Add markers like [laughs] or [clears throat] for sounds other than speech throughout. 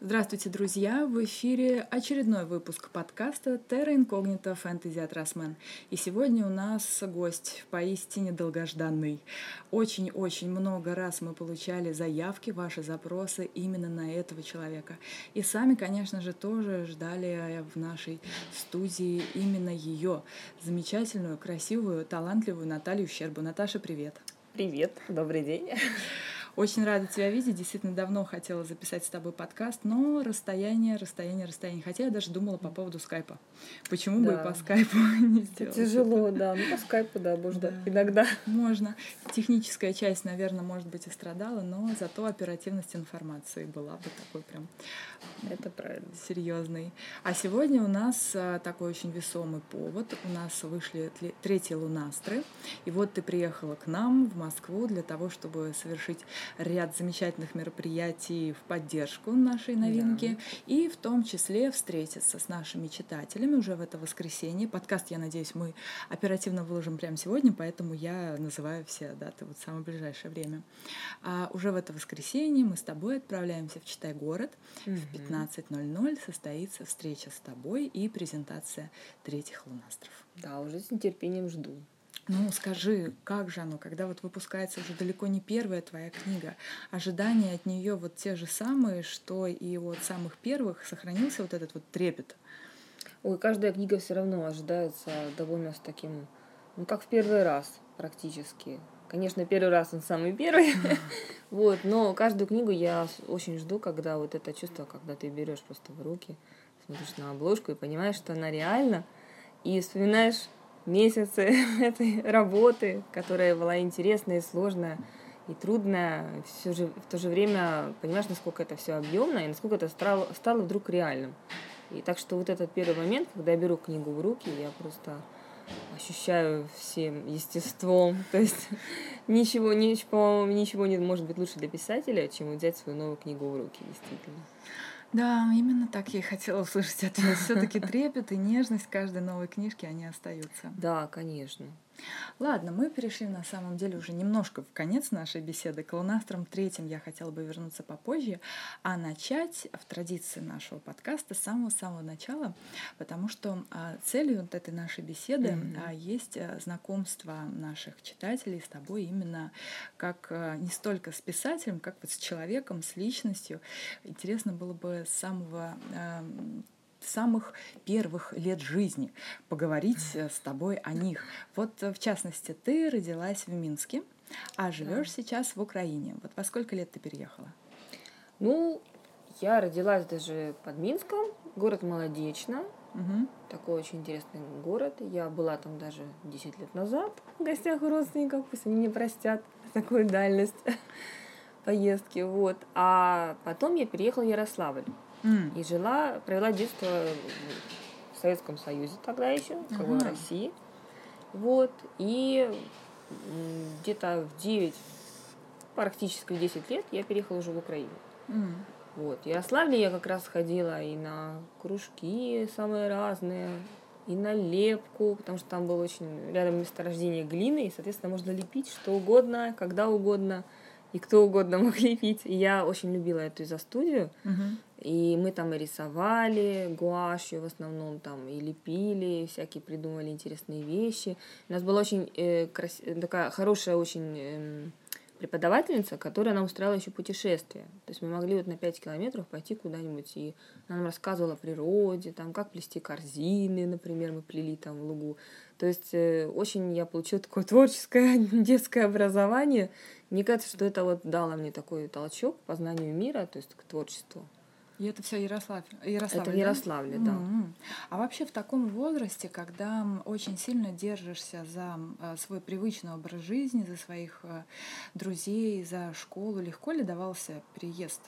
Здравствуйте, друзья! В эфире очередной выпуск подкаста Terra Incognita Fantasy от Rasman. И сегодня у нас гость поистине долгожданный. Очень-очень много раз мы получали заявки, ваши запросы именно на этого человека. И сами, конечно же, тоже ждали в нашей студии именно ее, замечательную, красивую, талантливую Наталью Щербу. Наташа, привет! Привет, добрый день! Очень рада тебя видеть. Действительно, давно хотела записать с тобой подкаст, но расстояние, расстояние, расстояние. Хотя я даже думала по поводу скайпа. Почему да. бы и по скайпу [laughs] не сделать? Тяжело, да. Ну, по скайпу, да, можно да. иногда. Можно. Техническая часть, наверное, может быть, и страдала, но зато оперативность информации была бы такой прям это правильно. Серьезный. А сегодня у нас а, такой очень весомый повод. У нас вышли третьи лунастры. И вот ты приехала к нам в Москву для того, чтобы совершить ряд замечательных мероприятий в поддержку нашей новинки. Да. И в том числе встретиться с нашими читателями уже в это воскресенье. Подкаст, я надеюсь, мы оперативно выложим прямо сегодня, поэтому я называю все даты вот в самое ближайшее время. А уже в это воскресенье мы с тобой отправляемся в Читай город. Угу. В 15.00 состоится встреча с тобой и презентация третьих лунастров. Да, уже с нетерпением жду. Ну, скажи, как же оно, когда вот выпускается уже далеко не первая твоя книга, ожидания от нее вот те же самые, что и от самых первых, сохранился вот этот вот трепет? Ой, каждая книга все равно ожидается довольно с таким, ну, как в первый раз практически. Конечно, первый раз он самый первый, [laughs] вот, но каждую книгу я очень жду, когда вот это чувство, когда ты берешь просто в руки, смотришь на обложку и понимаешь, что она реальна, и вспоминаешь месяцы [laughs] этой работы, которая была интересная и сложная и трудная, все же, в то же время понимаешь, насколько это все объемно и насколько это стало, стало вдруг реальным. И так что вот этот первый момент, когда я беру книгу в руки, я просто ощущаю всем естеством. [laughs] То есть ничего, ничего, ничего не может быть лучше для писателя, чем взять свою новую книгу в руки, действительно. Да, именно так я и хотела услышать ответ. [laughs] Все-таки трепет и нежность каждой новой книжки, они остаются. Да, конечно. Ладно, мы перешли на самом деле уже немножко в конец нашей беседы. К лунастрам третьим я хотела бы вернуться попозже, а начать в традиции нашего подкаста с самого-самого начала, потому что а, целью вот этой нашей беседы mm-hmm. есть а, знакомство наших читателей с тобой именно как не столько с писателем, как вот с человеком, с личностью. Интересно было бы с самого самых первых лет жизни, поговорить э, с тобой о них. Вот, э, в частности, ты родилась в Минске, а живешь да. сейчас в Украине. Вот во сколько лет ты переехала? Ну, я родилась даже под Минском, город Молодечно. Угу. Такой очень интересный город. Я была там даже 10 лет назад в гостях у родственников, пусть они не простят такую дальность [laughs] поездки. Вот. А потом я переехала в Ярославль. Mm. И жила, провела детство в Советском Союзе тогда еще, как бы в России. Вот. И где-то в 9, практически в 10 лет я переехала уже в Украину. Mm. Вот. В Ярославле я как раз ходила и на кружки самые разные, и на лепку, потому что там было очень рядом месторождение глины, и, соответственно, можно лепить что угодно, когда угодно и кто угодно [laughs] мог лепить. И я очень любила эту изо-студию. Uh-huh. И мы там и рисовали гуашью в основном, там и лепили, всякие придумывали интересные вещи. У нас была очень э, крас... такая хорошая очень э, преподавательница, которая нам устраивала еще путешествия. То есть мы могли вот на 5 километров пойти куда-нибудь, и она нам рассказывала о природе, там, как плести корзины, например, мы плели там в лугу. То есть э, очень я получила такое творческое [laughs] детское образование. Мне кажется, что это вот дало мне такой толчок к познанию мира, то есть к творчеству. И это все Ярослав... Ярославль, Это в Ярославле, да. да. Mm-hmm. А вообще в таком возрасте, когда очень сильно держишься за э, свой привычный образ жизни, за своих э, друзей, за школу, легко ли давался переезд?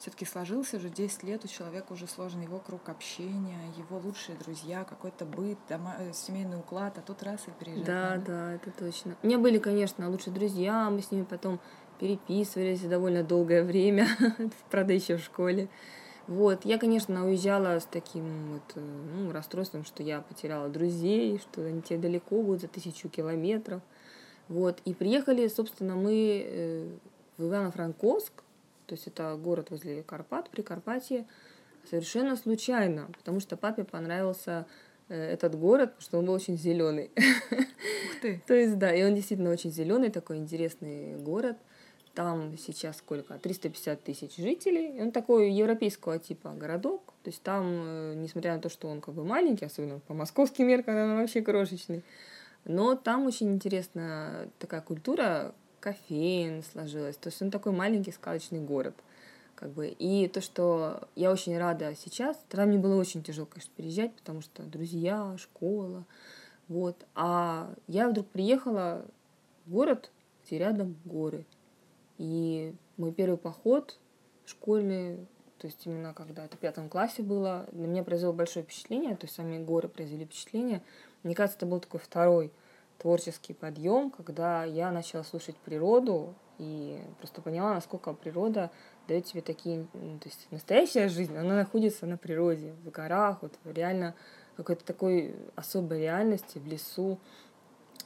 все-таки сложился уже 10 лет, у человека уже сложен его круг общения, его лучшие друзья, какой-то быт, дома, э, семейный уклад, а тут раз и переезжает. Да, надо. да, это точно. У меня были, конечно, лучшие друзья, мы с ними потом переписывались довольно долгое время, [laughs] правда, еще в школе. Вот, я, конечно, уезжала с таким вот, э, ну, расстройством, что я потеряла друзей, что они тебе далеко будут за тысячу километров. Вот, и приехали, собственно, мы э, в Ивано-Франковск, то есть это город возле Карпат, при Карпатии, совершенно случайно, потому что папе понравился э, этот город, потому что он был очень зеленый. Ух ты! [laughs] То есть, да, и он действительно очень зеленый, такой интересный город. Там сейчас сколько? 350 тысяч жителей. Он такой европейского типа городок. То есть там, э, несмотря на то, что он как бы маленький, особенно по московским меркам, он вообще крошечный, но там очень интересная такая культура кофеин сложилась. То есть он такой маленький сказочный город. Как бы. И то, что я очень рада сейчас, тогда мне было очень тяжело, конечно, переезжать, потому что друзья, школа, вот. А я вдруг приехала в город, где рядом горы. И мой первый поход школьный, то есть именно когда это в пятом классе было, на меня произвело большое впечатление, то есть сами горы произвели впечатление. Мне кажется, это был такой второй творческий подъем, когда я начала слушать природу и просто поняла, насколько природа дает тебе такие, то есть настоящая жизнь, она находится на природе, в горах, вот реально какой-то такой особой реальности, в лесу,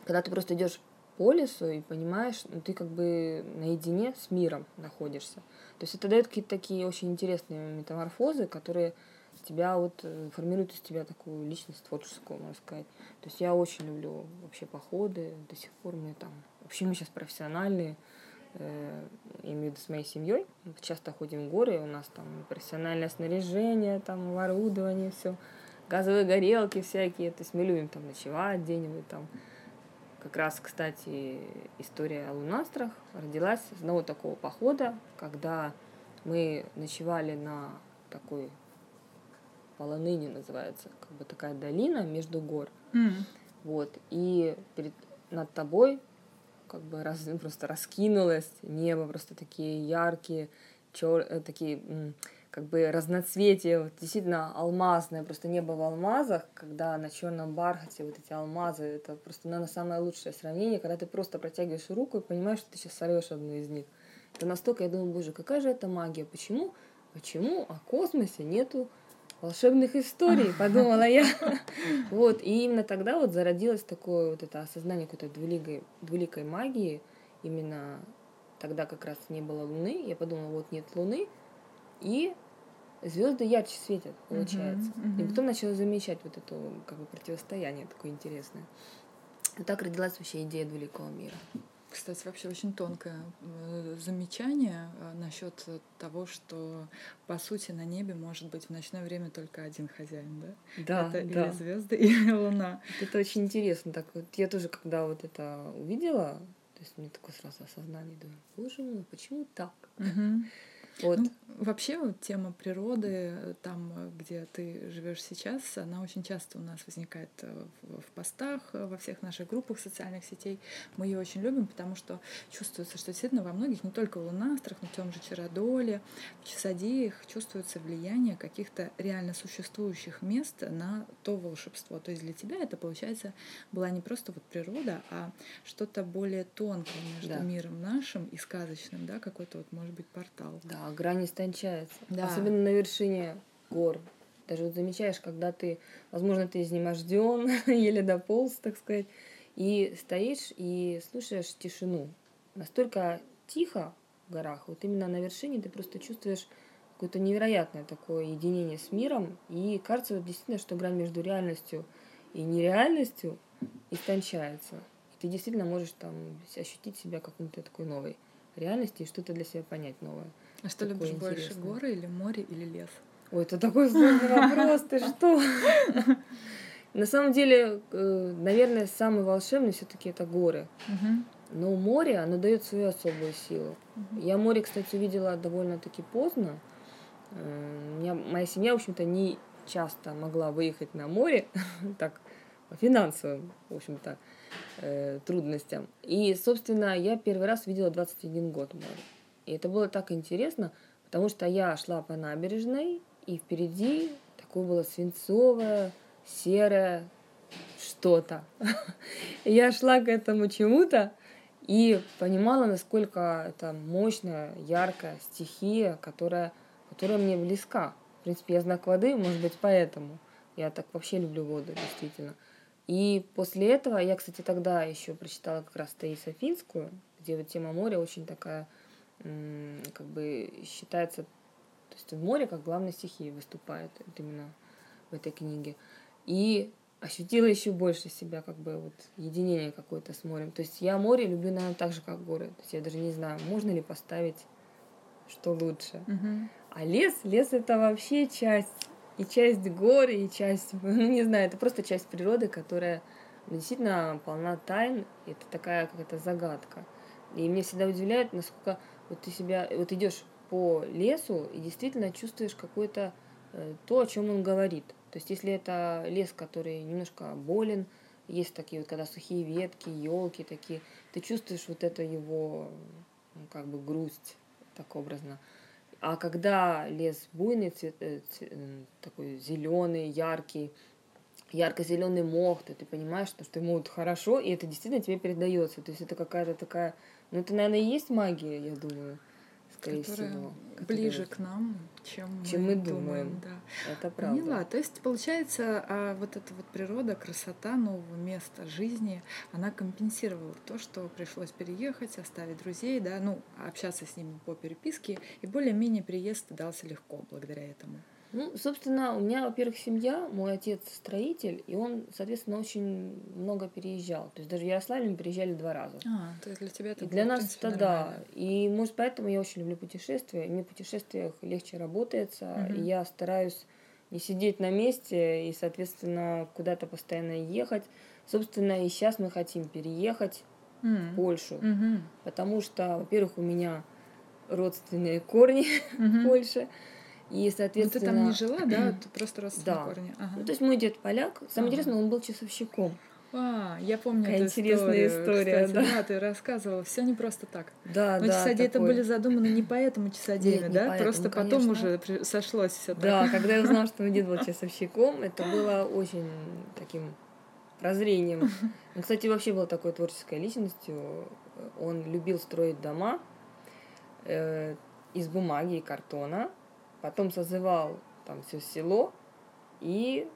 когда ты просто идешь по лесу и понимаешь, ну, ты как бы наедине с миром находишься. То есть это дает какие-то такие очень интересные метаморфозы, которые тебя вот э, формируют из тебя такую личность творческую, можно сказать. То есть я очень люблю вообще походы, до сих пор мы там, вообще мы сейчас профессиональные, э, имею в виду с моей семьей, часто ходим в горы, у нас там профессиональное снаряжение, там оборудование, все, газовые горелки всякие, то есть мы любим там ночевать где-нибудь там. Как раз, кстати, история о лунастрах родилась с одного такого похода, когда мы ночевали на такой полоныни называется, как бы такая долина между гор. Mm. Вот, и перед, над тобой как бы раз, [laughs] просто раскинулось небо, просто такие яркие, чер, э, такие как бы разноцветия, вот, действительно алмазное, просто небо в алмазах, когда на черном бархате вот эти алмазы, это просто, наверное, самое лучшее сравнение, когда ты просто протягиваешь руку и понимаешь, что ты сейчас сорвешь одну из них. Это настолько, я думаю, боже, какая же это магия, почему, почему о космосе нету волшебных историй, [laughs] подумала я. Вот, и именно тогда вот зародилось такое вот это осознание какой-то двуликой, двуликой магии, именно тогда как раз не было Луны, я подумала, вот нет Луны, и звезды ярче светят, получается. Uh-huh, uh-huh. И потом начала замечать вот это как бы противостояние такое интересное. И так родилась вообще идея двуликого мира. Кстати, вообще очень тонкое э, замечание э, насчет того, что по сути на небе может быть в ночное время только один хозяин, да? Да. Это да. или звезды, [laughs] или луна. Это очень интересно. Так вот я тоже, когда вот это увидела, то есть мне такое сразу осознание, думаю, боже мой, почему так? Угу. Вот. Ну, вообще вот тема природы, там, где ты живешь сейчас, она очень часто у нас возникает э, в, в постах, э, во всех наших группах социальных сетей. Мы ее очень любим, потому что чувствуется, что действительно во многих, не только в Лунастрах, но в том же Чародоле, в Часодеях чувствуется влияние каких-то реально существующих мест на то волшебство. То есть для тебя это, получается, была не просто вот природа, а что-то более тонкое между да. миром нашим и сказочным, да, какой-то вот, может быть, портал. Да, а грань истончается. Да. Особенно на вершине гор. Даже вот замечаешь, когда ты, возможно, ты изнеможден, еле [laughs] дополз, так сказать, и стоишь и слушаешь тишину. Настолько тихо в горах, вот именно на вершине ты просто чувствуешь какое-то невероятное такое единение с миром, и кажется вот действительно, что грань между реальностью и нереальностью истончается. И ты действительно можешь там ощутить себя какой-то такой новой реальности и что-то для себя понять новое. А что любишь больше, горы или море или лес? Ой, это такой сложный вопрос, ты [laughs] что? На самом деле, э, наверное, самый волшебный все-таки это горы. Но море, оно дает свою особую силу. Я море, кстати, увидела довольно-таки поздно. Э, меня, моя семья, в общем-то, не часто могла выехать на море, [laughs] так, по финансовым, в общем-то, э, трудностям. И, собственно, я первый раз видела 21 год море. И это было так интересно, потому что я шла по набережной, и впереди такое было свинцовое, серое что-то. [laughs] Я шла к этому чему-то и понимала, насколько это мощная, яркая стихия, которая, которая мне близка. В принципе, я знак воды, может быть, поэтому. Я так вообще люблю воду, действительно. И после этого, я, кстати, тогда еще прочитала как раз Таисию Финскую, где вот тема моря очень такая как бы считается, то есть в море как главной стихии выступает вот именно в этой книге. И ощутила еще больше себя, как бы вот единение какое-то с морем. То есть я море люблю, наверное, так же, как горы. То есть я даже не знаю, можно ли поставить что лучше. Угу. А лес, лес это вообще часть, и часть гор, и часть, [laughs] ну не знаю, это просто часть природы, которая действительно полна тайн, это такая какая-то загадка. И мне всегда удивляет, насколько вот ты себя, вот идешь по лесу и действительно чувствуешь какое-то э, то, о чем он говорит. То есть, если это лес, который немножко болен, есть такие вот, когда сухие ветки, елки такие, ты чувствуешь вот это его, ну, как бы грусть, так образно. А когда лес буйный, цвет, э, цвет, такой зеленый, яркий, ярко-зеленый мох, то ты понимаешь, что, что ему вот хорошо, и это действительно тебе передается. То есть это какая-то такая ну, это, наверное, и есть магия, я думаю, скорее которая всего. Ближе к нам, чем, чем мы, думаем. думаем. Да. Это правда. Поняла. То есть, получается, а вот эта вот природа, красота нового места жизни, она компенсировала то, что пришлось переехать, оставить друзей, да, ну, общаться с ними по переписке, и более-менее переезд дался легко благодаря этому. Ну, собственно, у меня, во-первых, семья, мой отец строитель, и он, соответственно, очень много переезжал. То есть даже в Ярославле мы переезжали два раза. А, то есть для тебя это и Для нас это да. И, может, поэтому я очень люблю путешествия. Мне в путешествиях легче работается, угу. и я стараюсь не сидеть на месте и, соответственно, куда-то постоянно ехать. Собственно, и сейчас мы хотим переехать mm. в Польшу, mm-hmm. потому что, во-первых, у меня родственные корни [laughs] mm-hmm. в Польше. И, соответственно... Ну, ты там не жила, да? [clears throat] Ты просто родственные да. корни. Ага. Ну, то есть мой дед поляк. Самое ага. интересное, он был часовщиком. А, я помню Какая эту интересная историю, история, кстати, да. да, ты рассказывала, все не просто так. Да, Но да. часодеи это были задуманы не поэтому часодеями, Нет, да? Поэтому, просто конечно. потом уже сошлось все Да, так. когда я узнала, что мой дед был [laughs] часовщиком, это было очень таким прозрением. Он, кстати, вообще был такой творческой личностью. Он любил строить дома э, из бумаги и картона потом созывал там все село, и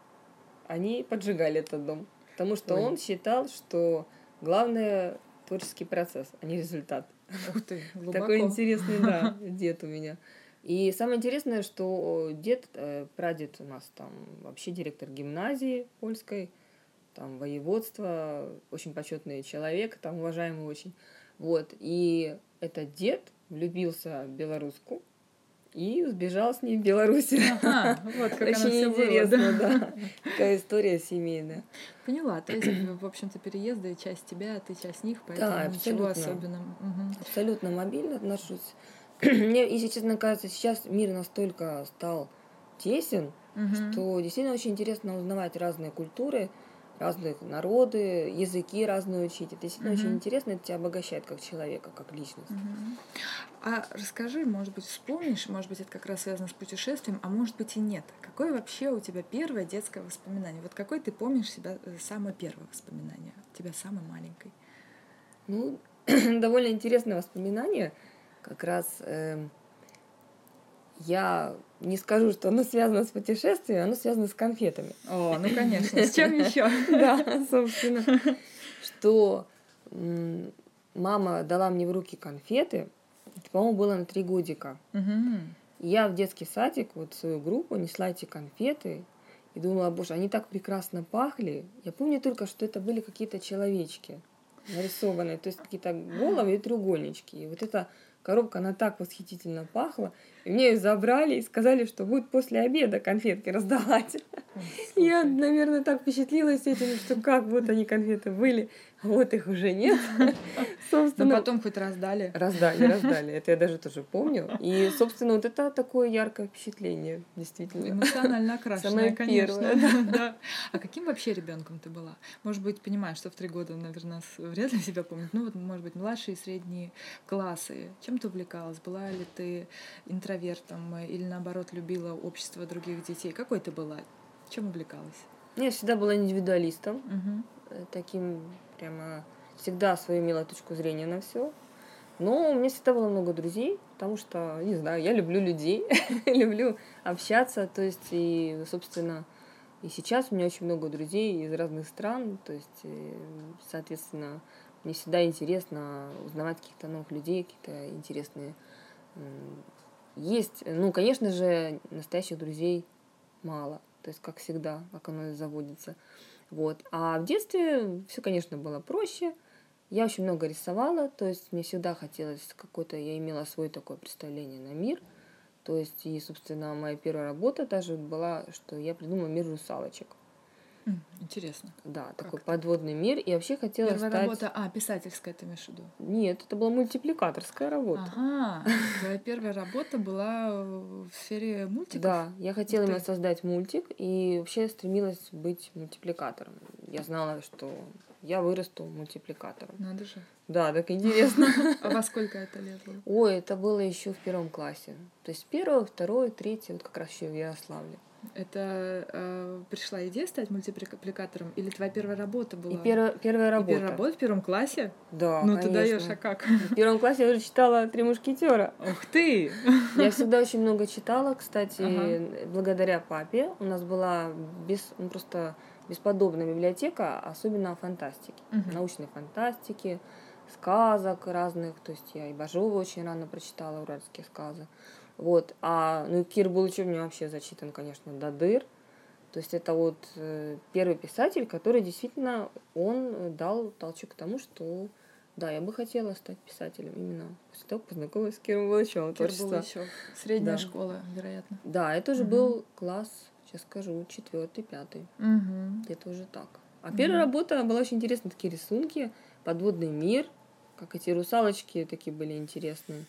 они поджигали этот дом. Потому что Ой. он считал, что главное творческий процесс, а не результат. Ух ты, [laughs] глубоко. Такой интересный, да, [laughs] дед у меня. И самое интересное, что дед, э, прадед у нас там вообще директор гимназии польской, там воеводство, очень почетный человек, там уважаемый очень. Вот. И этот дед влюбился в белоруску, и сбежал с ней в Беларусь. Ага, вот как Очень интересно, было, да. да. Такая история семейная. Поняла. То есть, в общем-то, переезды часть тебя, а ты часть них, поэтому да, ничего особенного. Угу. Абсолютно мобильно отношусь. [clears throat] Мне, если честно, кажется, сейчас мир настолько стал тесен, угу. что действительно очень интересно узнавать разные культуры, разных народы, языки разные учить. Это действительно mm-hmm. очень интересно, это тебя обогащает как человека, как личность. Mm-hmm. А расскажи, может быть, вспомнишь, может быть, это как раз связано с путешествием, а может быть и нет. Какое вообще у тебя первое детское воспоминание? Вот какой ты помнишь себя э, самое первое воспоминание? Тебя самой маленькой? Ну, [clears throat] довольно интересное воспоминание. Как раз э, я не скажу, что оно связано с путешествием, оно связано с конфетами. О, ну конечно, с чем еще? [laughs] Да, собственно. Что мама дала мне в руки конфеты, по-моему, было на три годика. Я в детский садик, вот свою группу, несла эти конфеты и думала, боже, они так прекрасно пахли. Я помню только, что это были какие-то человечки нарисованные, то есть какие-то головы и треугольнички. И вот эта коробка, она так восхитительно пахла. Мне ее забрали и сказали, что будет после обеда конфетки раздавать. [laughs] Я, наверное, так впечатлилась этим, что как вот они конфеты были, [laughs] вот их уже нет. [laughs] Собственно, Но потом хоть раздали. Раздали, раздали. Это я [laughs] даже тоже помню. И, собственно, вот это такое яркое впечатление, действительно. Эмоционально окрашенное, Самое конечно. Первое, да. А каким вообще ребенком ты была? Может быть, понимаешь, что в три года, наверное, вряд ли себя помнить. Ну, вот, может быть, младшие и средние классы. Чем ты увлекалась? Была ли ты интровертом? интровертом или наоборот любила общество других детей? Какой ты была? Чем увлекалась? Я всегда была индивидуалистом, угу. таким прямо всегда свою имела точку зрения на все. Но у меня всегда было много друзей, потому что, не знаю, я люблю людей, [laughs] люблю общаться, то есть и, собственно, и сейчас у меня очень много друзей из разных стран, то есть, э, соответственно, мне всегда интересно узнавать каких-то новых людей, какие-то интересные Есть, ну, конечно же, настоящих друзей мало. То есть, как всегда, как оно и заводится. Вот. А в детстве все, конечно, было проще. Я очень много рисовала, то есть мне всегда хотелось какой-то, я имела свое такое представление на мир. То есть, и, собственно, моя первая работа даже была, что я придумала мир русалочек. Интересно. Да, как такой это? подводный мир. И вообще хотела Первая стать... работа, а, писательская ты имеешь в виду? Нет, это была мультипликаторская работа. Ага, твоя первая работа была в сфере мультиков? Да, я хотела именно создать мультик, и вообще стремилась быть мультипликатором. Я знала, что я вырасту мультипликатором. Надо же. Да, так интересно. [laughs] А во сколько это лет было? Ой, это было еще в первом классе. То есть первое, второе, третье, вот как раз еще в Ярославле. Это э, пришла идея стать мультипликатором или твоя первая работа была? И первая, первая работа. И первая работа в первом классе? Да, Ну конечно. ты даешь, а как? В первом классе я уже читала «Три мушкетера». Ух ты! Я всегда очень много читала, кстати, ага. благодаря папе. У нас была без, ну, просто бесподобная библиотека, особенно фантастики, угу. научной фантастики, сказок разных. То есть я и Бажова очень рано прочитала, уральские сказы. Вот. А, ну, Кир Булычев мне вообще зачитан, конечно, до дыр. То есть это вот э, первый писатель, который действительно, он дал толчок к тому, что да, я бы хотела стать писателем именно после того, как познакомилась с Киром Булычевым. Кир Булычев. Средняя да. школа, вероятно. Да, это уже угу. был класс, сейчас скажу, четвертый, пятый. Угу. Где-то уже так. А угу. первая работа была очень интересная, такие рисунки, подводный мир, как эти русалочки такие были интересные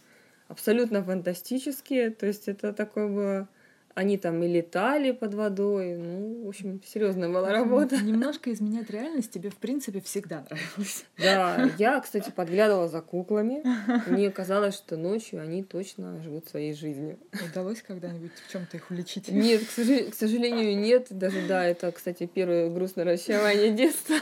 абсолютно фантастические. То есть это такое было... Они там и летали под водой. Ну, в общем, серьезная была работа. Немножко изменять реальность тебе, в принципе, всегда нравилось. Да, я, кстати, подглядывала за куклами. Мне казалось, что ночью они точно живут своей жизнью. Удалось когда-нибудь в чем-то их уличить? Нет, к сожалению, нет. Даже да, это, кстати, первое грустное расчарование детства.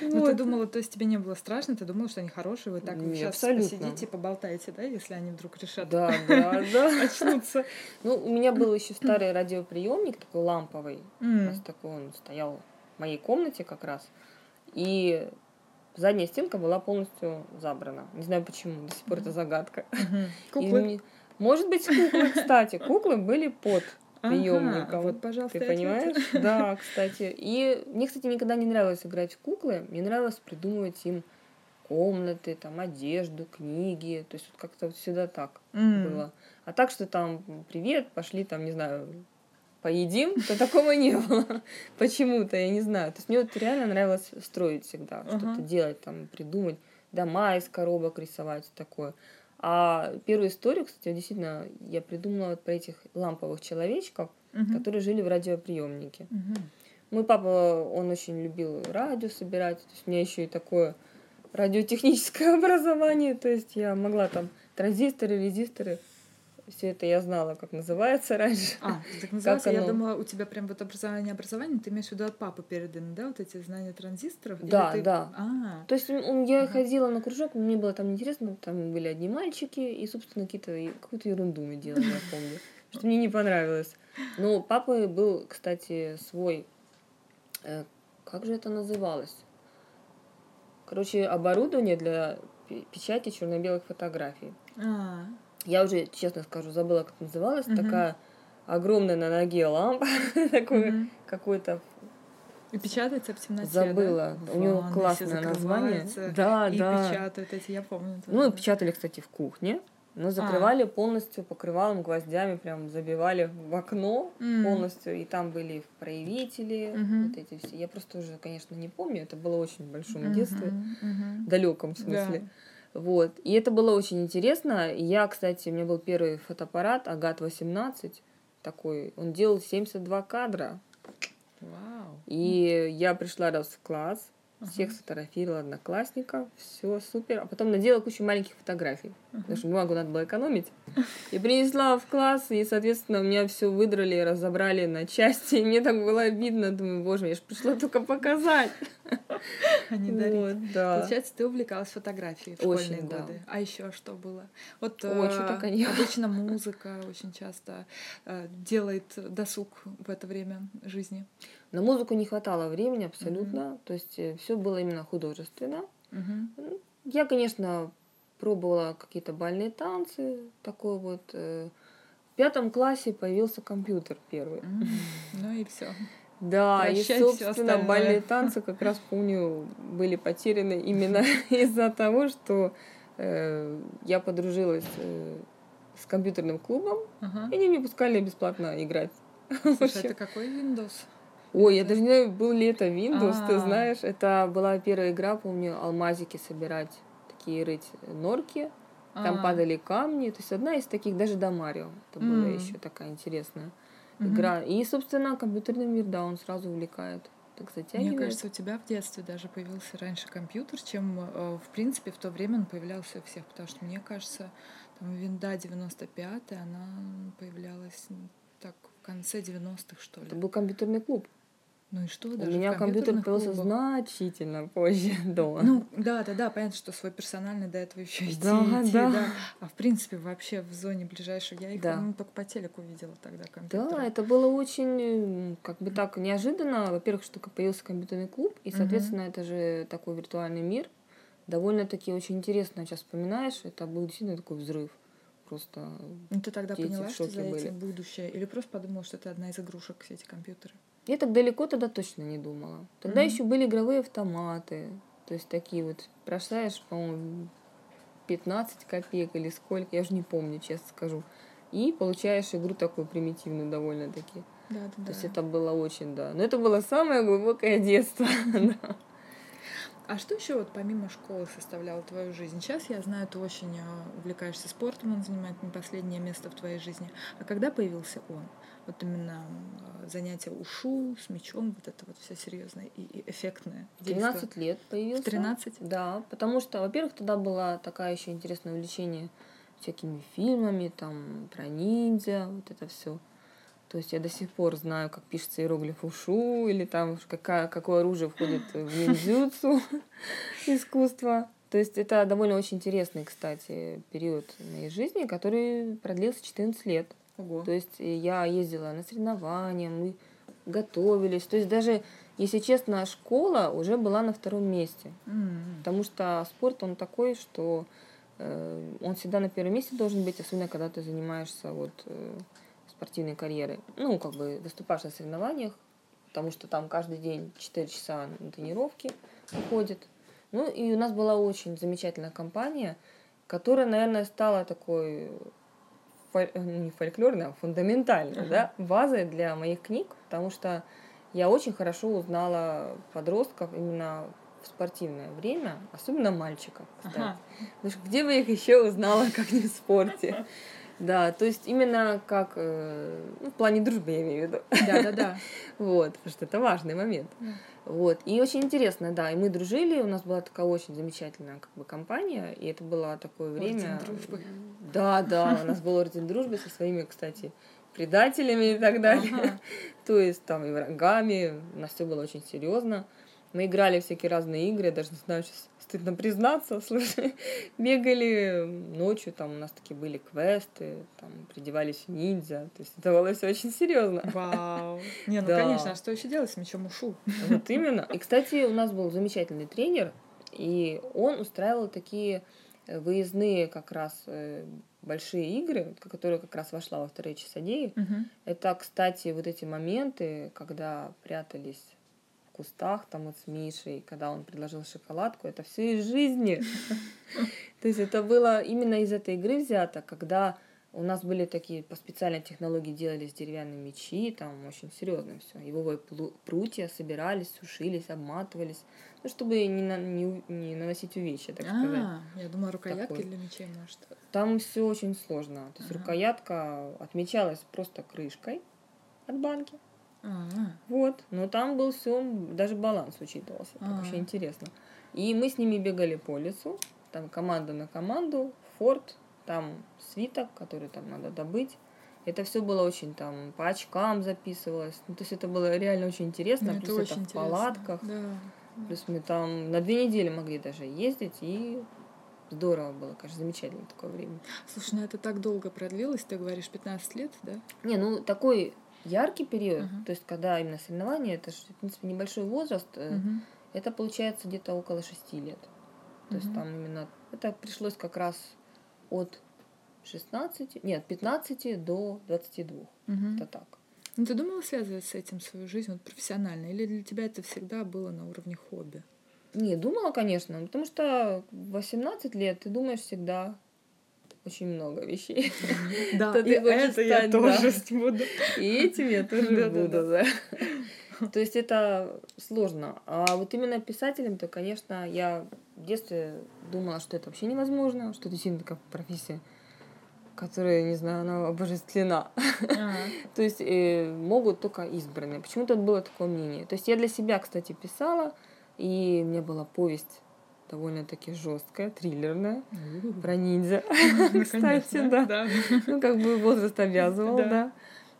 Ну, ты думала, то есть тебе не было страшно, ты думала, что они хорошие, вы так сейчас абсолютно. посидите, поболтаете, да, если они вдруг решат да, [laughs] да, да. очнуться. Ну, у меня был еще старый радиоприемник, такой ламповый. Mm. такой он стоял в моей комнате как раз. И задняя стенка была полностью забрана. Не знаю почему, до сих пор это загадка. Куклы? Может быть, куклы, кстати. Куклы были под приемником. Ага, вот, пожалуйста, Ты понимаешь? [laughs] Да, кстати. И мне, кстати, никогда не нравилось играть в куклы. Мне нравилось придумывать им комнаты, там, одежду, книги. То есть вот как-то всегда так mm. было. А так, что там, привет, пошли там, не знаю, поедим, то такого не было. [laughs] Почему-то, я не знаю. То есть мне вот реально нравилось строить всегда, uh-huh. что-то делать, там, придумать, дома из коробок рисовать, такое. А первую историю, кстати, действительно, я придумала вот про этих ламповых человечков, угу. которые жили в радиоприемнике. Угу. Мой папа, он очень любил радио собирать, то есть у меня еще и такое радиотехническое [laughs] образование, то есть я могла там транзисторы, резисторы все это я знала, как называется раньше. А, так [laughs] называется. Как я оно... думала, у тебя прям вот образование образование, ты имеешь в виду от папы переданы, да, вот эти знания транзисторов? Да, ты... да. А. То есть я ага. ходила на кружок, мне было там интересно, там были одни мальчики, и, собственно, какие-то какую-то ерунду мы делали, я помню, [laughs] что мне не понравилось. Но папа был, кстати, свой, э, как же это называлось? Короче, оборудование для печати черно-белых фотографий. А. Я уже, честно скажу, забыла, как называлась. Угу. Такая огромная на ноге лампа, [laughs] такой угу. какой-то и печатается в темноте. Забыла. Да? У него классное название. Да, и да. печатают эти, я помню. Ну, и печатали, кстати, в кухне. Но закрывали а. полностью покрывалом, гвоздями, прям забивали в окно mm. полностью. И там были проявители, mm-hmm. вот эти все. Я просто уже, конечно, не помню. Это было очень в большом mm-hmm. детстве. Mm-hmm. Далеком смысле. Да. Вот. И это было очень интересно. Я, кстати, у меня был первый фотоаппарат Агат-18 такой. Он делал 72 кадра. Вау. И я пришла раз в класс, всех сфотографировала одноклассников, все супер. А потом надела кучу маленьких фотографий, uh-huh. потому что бумагу надо было экономить. И принесла в класс, и, соответственно, у меня все выдрали, разобрали на части. И мне так было обидно. Думаю, боже, я же пришла только показать. А не дарить. Вот, да. Получается, ты увлекалась фотографией в очень, школьные да. годы. А еще что было? Вот Ой, э, [laughs] обычно музыка очень часто э, делает досуг в это время жизни. На музыку не хватало времени абсолютно. Mm-hmm. То есть э, все было именно художественно. Mm-hmm. Я, конечно, пробовала какие-то бальные танцы, такой вот. Э, в пятом классе появился компьютер первый. Ну и все. Да, Прощай и, собственно, бальные танцы как раз, помню, были потеряны именно [laughs] из-за того, что э, я подружилась э, с компьютерным клубом, ага. и они мне пускали бесплатно играть. Слушай, это какой Windows? Ой, я даже не знаю, был ли это Windows, А-а-а. ты а. знаешь. Это была первая игра, помню, алмазики собирать, такие рыть норки. Там А-а-а. падали камни. То есть одна из таких, даже до Марио. Это mm. была еще такая интересная mm-hmm. игра. И, собственно, компьютерный мир, да, он сразу увлекает. Так затягивает. Мне кажется, у тебя в детстве даже появился раньше компьютер, чем, э, в принципе, в то время он появлялся у всех. Потому что, мне кажется, там винда 95 она появлялась так в конце 90-х, что ли. Это был компьютерный клуб. Ну и что? У меня компьютер появился значительно позже [laughs] дома. Ну, да, да, да, понятно, что свой персональный до этого еще идти, да, идти, да. да. А в принципе, вообще в зоне ближайшей я их да. ну, только по телеку видела тогда компьютер. Да, это было очень, как бы так, неожиданно. Во-первых, что появился компьютерный клуб, и, соответственно, угу. это же такой виртуальный мир. Довольно-таки очень интересно сейчас вспоминаешь, это был действительно такой взрыв просто. Ну ты тогда поняла, что за были. этим будущее? Или просто подумала, что это одна из игрушек, все эти компьютеры? Я так далеко тогда точно не думала. Тогда mm-hmm. еще были игровые автоматы. То есть такие вот, бросаешь, по-моему, 15 копеек или сколько, я уже не помню, честно скажу. И получаешь игру такую примитивную довольно-таки. Да, да, То да. есть это было очень, да. Но это было самое глубокое детство. [laughs] А что еще вот помимо школы составляло твою жизнь? Сейчас я знаю, ты очень э, увлекаешься спортом, он занимает не последнее место в твоей жизни. А когда появился он? Вот именно э, занятия ушу, с мячом, вот это вот все серьезное и эффектное. В 13 лет появился. В 13? Да, потому что, во-первых, тогда было такое еще интересное увлечение всякими фильмами, там, про ниндзя, вот это все. То есть я до сих пор знаю, как пишется иероглиф ушу, или там какая, какое оружие входит в ниндзюцу [laughs] искусство. То есть это довольно очень интересный, кстати, период моей жизни, который продлился 14 лет. Ого. То есть я ездила на соревнования, мы готовились. То есть даже, если честно, школа уже была на втором месте. Mm-hmm. Потому что спорт, он такой, что э, он всегда на первом месте должен быть, особенно когда ты занимаешься вот... Э, спортивной карьеры. Ну, как бы выступаешь на соревнованиях, потому что там каждый день 4 часа на тренировки уходит. Ну, и у нас была очень замечательная компания, которая, наверное, стала такой фоль... Э, не фольклорной, а фундаментальной, uh-huh. да, базой для моих книг, потому что я очень хорошо узнала подростков именно в спортивное время, особенно мальчиков, кстати. Ага. Потому что где бы их еще узнала, как не в спорте? Да, то есть именно как э, ну, в плане дружбы я имею в виду. Да, да, да. Вот, потому что это важный момент. Вот. И очень интересно, да. И мы дружили, у нас была такая очень замечательная как бы компания, и это было такое время. Орден дружбы. Да, да, у нас был орден дружбы со своими, кстати, предателями и так далее. Ага. [laughs] То есть там и врагами. У нас все было очень серьезно. Мы играли всякие разные игры, я даже не знаю, сейчас стыдно признаться, [laughs] слушай, бегали ночью, там у нас такие были квесты, там придевались ниндзя, то есть это было все очень серьезно. Вау. Не, ну [laughs] да. конечно, а что еще делать с мечом ушу? Вот [laughs] именно. И, кстати, у нас был замечательный тренер, и он устраивал такие э, выездные как раз э, большие игры, которые как раз вошла во вторые часодеи. Угу. Это, кстати, вот эти моменты, когда прятались кустах там вот с Мишей, когда он предложил шоколадку, это все из жизни. [laughs] То есть это было именно из этой игры взято, когда у нас были такие по специальной технологии делались деревянные мечи, там очень серьезно все. Его прутья собирались, сушились, обматывались, ну, чтобы не, на, не, не наносить увечья, так а, сказать. Я думаю, рукоятки Такой. для мечей, может. Там все очень сложно. То есть ага. рукоятка отмечалась просто крышкой от банки. А-а-а. Вот. Но там был все, даже баланс учитывался. Так вообще интересно. И мы с ними бегали по лесу. Там команда на команду, форт, там свиток, который там надо добыть. Это все было очень там по очкам записывалось. Ну, то есть это было реально очень интересно. Ну, Плюс это, это в палатках. Да. Плюс мы там на две недели могли даже ездить и здорово было, конечно, замечательно такое время. Слушай, ну это так долго продлилось, ты говоришь, 15 лет, да? Не, ну такой яркий период, uh-huh. то есть когда именно соревнования, это же, в принципе, небольшой возраст, uh-huh. это получается где-то около шести лет. То uh-huh. есть там именно Это пришлось как раз от 16, нет, 15 до 22. Угу. Это так. Ну, ты думала связывать с этим свою жизнь вот, профессионально? Или для тебя это всегда было на уровне хобби? Не, думала, конечно, потому что в 18 лет ты думаешь всегда очень много вещей. Да, и это я тоже буду. И этим я тоже буду, да. То есть это сложно. А вот именно писателем, то, конечно, я в детстве думала, что это вообще невозможно, что это сильно такая профессия, которая, не знаю, она обожествлена. То есть э, могут только избранные. Почему-то было такое мнение. То есть я для себя, кстати, писала, и у меня была повесть довольно-таки жесткая, триллерная, про ниндзя. Ну, кстати, да. Ну, как бы возраст обязывал, да.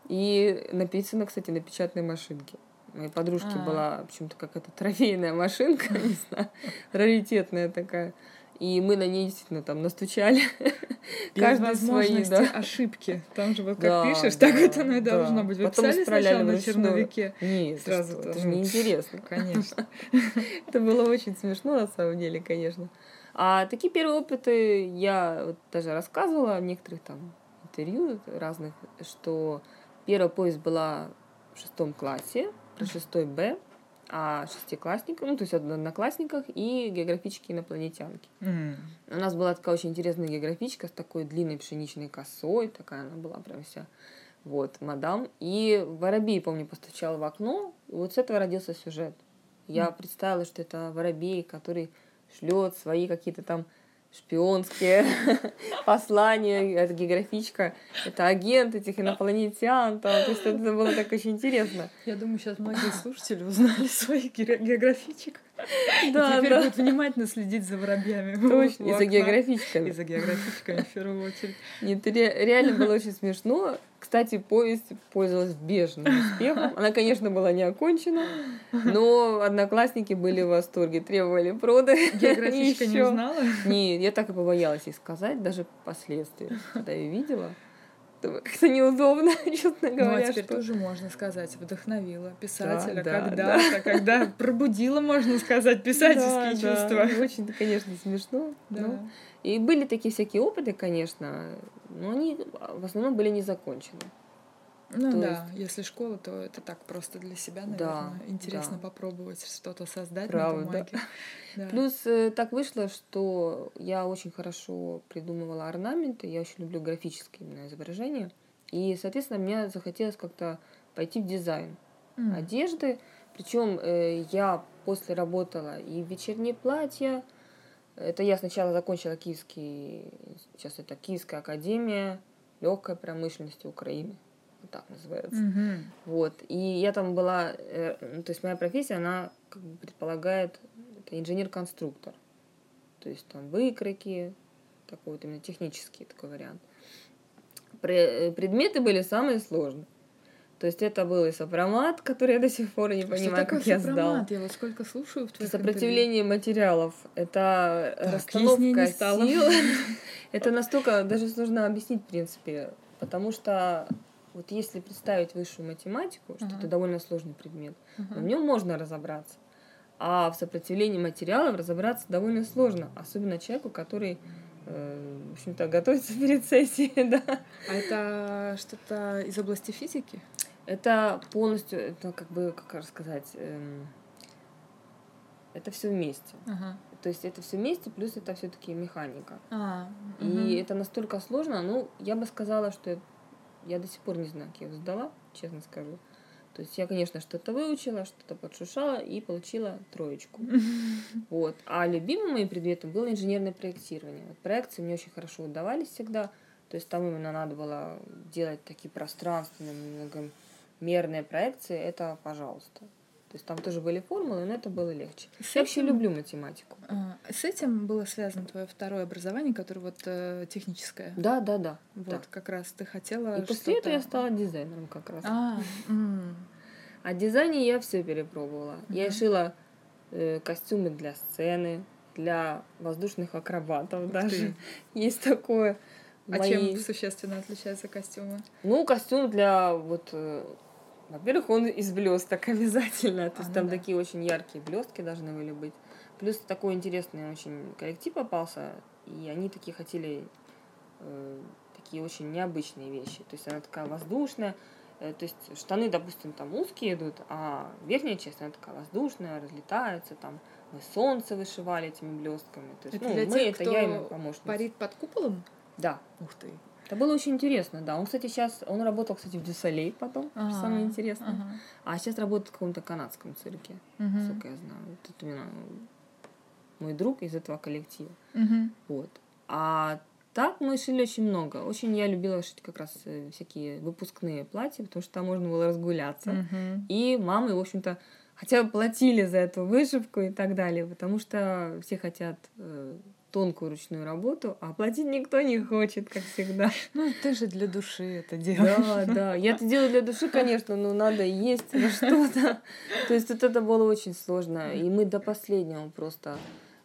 И написано, кстати, на печатной машинке. Моей подружки а. была почему-то какая-то трофейная машинка, [laughs] не знаю, раритетная такая. И мы на ней действительно там настучали. [laughs] Без Каждый свои, да. ошибки. Там же вот как да, пишешь, да, так вот оно и да. должно быть. Вы Потом писали сначала на черновике? Нет, сразу что, это же неинтересно. Конечно. [laughs] это было очень смешно на самом деле, конечно. А такие первые опыты я вот даже рассказывала в некоторых там интервью разных, что первая повесть была в шестом классе, про шестой Б о шестиклассниках, ну, то есть о одноклассниках и географичке инопланетянки. Mm. У нас была такая очень интересная географичка с такой длинной пшеничной косой, такая она была прям вся. Вот, мадам. И воробей, помню, постучал в окно, и вот с этого родился сюжет. Я mm. представила, что это воробей, который шлет свои какие-то там шпионские [laughs] послания, это географичка, это агент этих инопланетян, там, то есть это было так очень интересно. Я думаю, сейчас многие слушатели узнали [laughs] своих географичек. Да, Теперь да. будут внимательно следить за воробьями. Точно, и за географичками. И за географичками, в первую очередь. Нет, реально было очень смешно. Кстати, повесть пользовалась бешеным успехом. Она, конечно, была не окончена, но одноклассники были в восторге, требовали проды. Географичка не узнала? Нет, я так и побоялась ей сказать, даже впоследствии, когда я видела [laughs] как-то неудобно, [laughs] честно говоря. Ну, а теперь что... тоже можно сказать, вдохновила писателя да, когда-то, да. когда [laughs] пробудила, можно сказать, писательские да, чувства. Да. Очень, конечно, смешно. Да. Но... И были такие всякие опыты, конечно, но они в основном были не закончены. Ну то да, есть... если школа, то это так просто для себя, наверное. Да, Интересно да. попробовать что-то создать Правда. на бумаге. [laughs] Да. Плюс э, так вышло, что я очень хорошо придумывала орнаменты, я очень люблю графические именно изображения. И, соответственно, мне захотелось как-то пойти в дизайн mm. одежды. Причем э, я после работала и в вечерние платья. Это я сначала закончила Киевский, сейчас это Киевская академия легкой промышленности Украины так называется. Mm-hmm. Вот. И я там была, э, ну, то есть моя профессия, она как бы предполагает, это инженер-конструктор. То есть там выкройки, такой вот именно технический такой вариант. Э, предметы были самые сложные. То есть это был и сопромат, который я до сих пор не понимаю, как я сдал. Я вот сколько слушаю в твоих Сопротивление интервью. материалов. Это так, расстановка сил. [laughs] это настолько даже сложно объяснить, в принципе. Потому что вот если представить высшую математику, что uh-huh. это довольно сложный предмет, uh-huh. в нем можно разобраться. А в сопротивлении материалов разобраться довольно сложно, особенно человеку, который, э, в общем-то, готовится перед сессией, [laughs] да. А это что-то из области физики? Это полностью, это как бы, как рассказать, эм, это все вместе. Uh-huh. То есть это все вместе, плюс это все-таки механика. А, uh-huh. И это настолько сложно, ну, я бы сказала, что я до сих пор не знаю, как я его сдала, честно скажу. То есть я, конечно, что-то выучила, что-то подшушала и получила троечку. [laughs] Вот. А любимым моим предметом было инженерное проектирование. Вот проекции мне очень хорошо удавались всегда. То есть там именно надо было делать такие пространственные, многомерные проекции. Это пожалуйста. То есть там тоже были формулы, но это было легче. С Я вообще люблю математику. А, с этим было связано твое второе образование, которое вот э, техническое. Да, да, да. Вот да. как раз ты хотела. И после этого я стала дизайнером как раз. А, а дизайне я все перепробовала. Я шила э, костюмы для сцены, для воздушных акробатов даже. [laughs] Есть такое. А чем существенно отличаются костюмы? Ну, костюм для вот э, во-первых, он из блесток [laughs] обязательно. То есть а, там да. такие очень яркие блестки должны были быть. Плюс такой интересный очень коллектив попался. и они такие хотели э, такие очень необычные вещи. То есть она такая воздушная, э, то есть штаны, допустим, там узкие идут, а верхняя часть, она такая воздушная, разлетается, там мы солнце вышивали этими блестками. То есть, это ну, для мы, тех, это кто я ему помощница. парит под куполом? Да. Ух ты. Это было очень интересно, да. Он, кстати, сейчас, он работал, кстати, в Дюсалей потом, Ага, что самое интересное. ага. А сейчас работает в каком-то канадском цирке, Мгм. насколько я знаю. Вот это именно мой друг из этого коллектива. Мгм. Вот. А так мы шили очень много. Очень я любила шить как раз э, всякие выпускные платья, потому что там можно было разгуляться. Мгм. И мамы, в общем-то, хотя бы платили за эту вышивку и так далее, потому что все хотят э, тонкую ручную работу, а платить никто не хочет, как всегда. Ну, ты же для души это делаешь. Да, да. Я это делаю для души, конечно, но надо есть на что-то. То есть вот это было очень сложно. И мы до последнего просто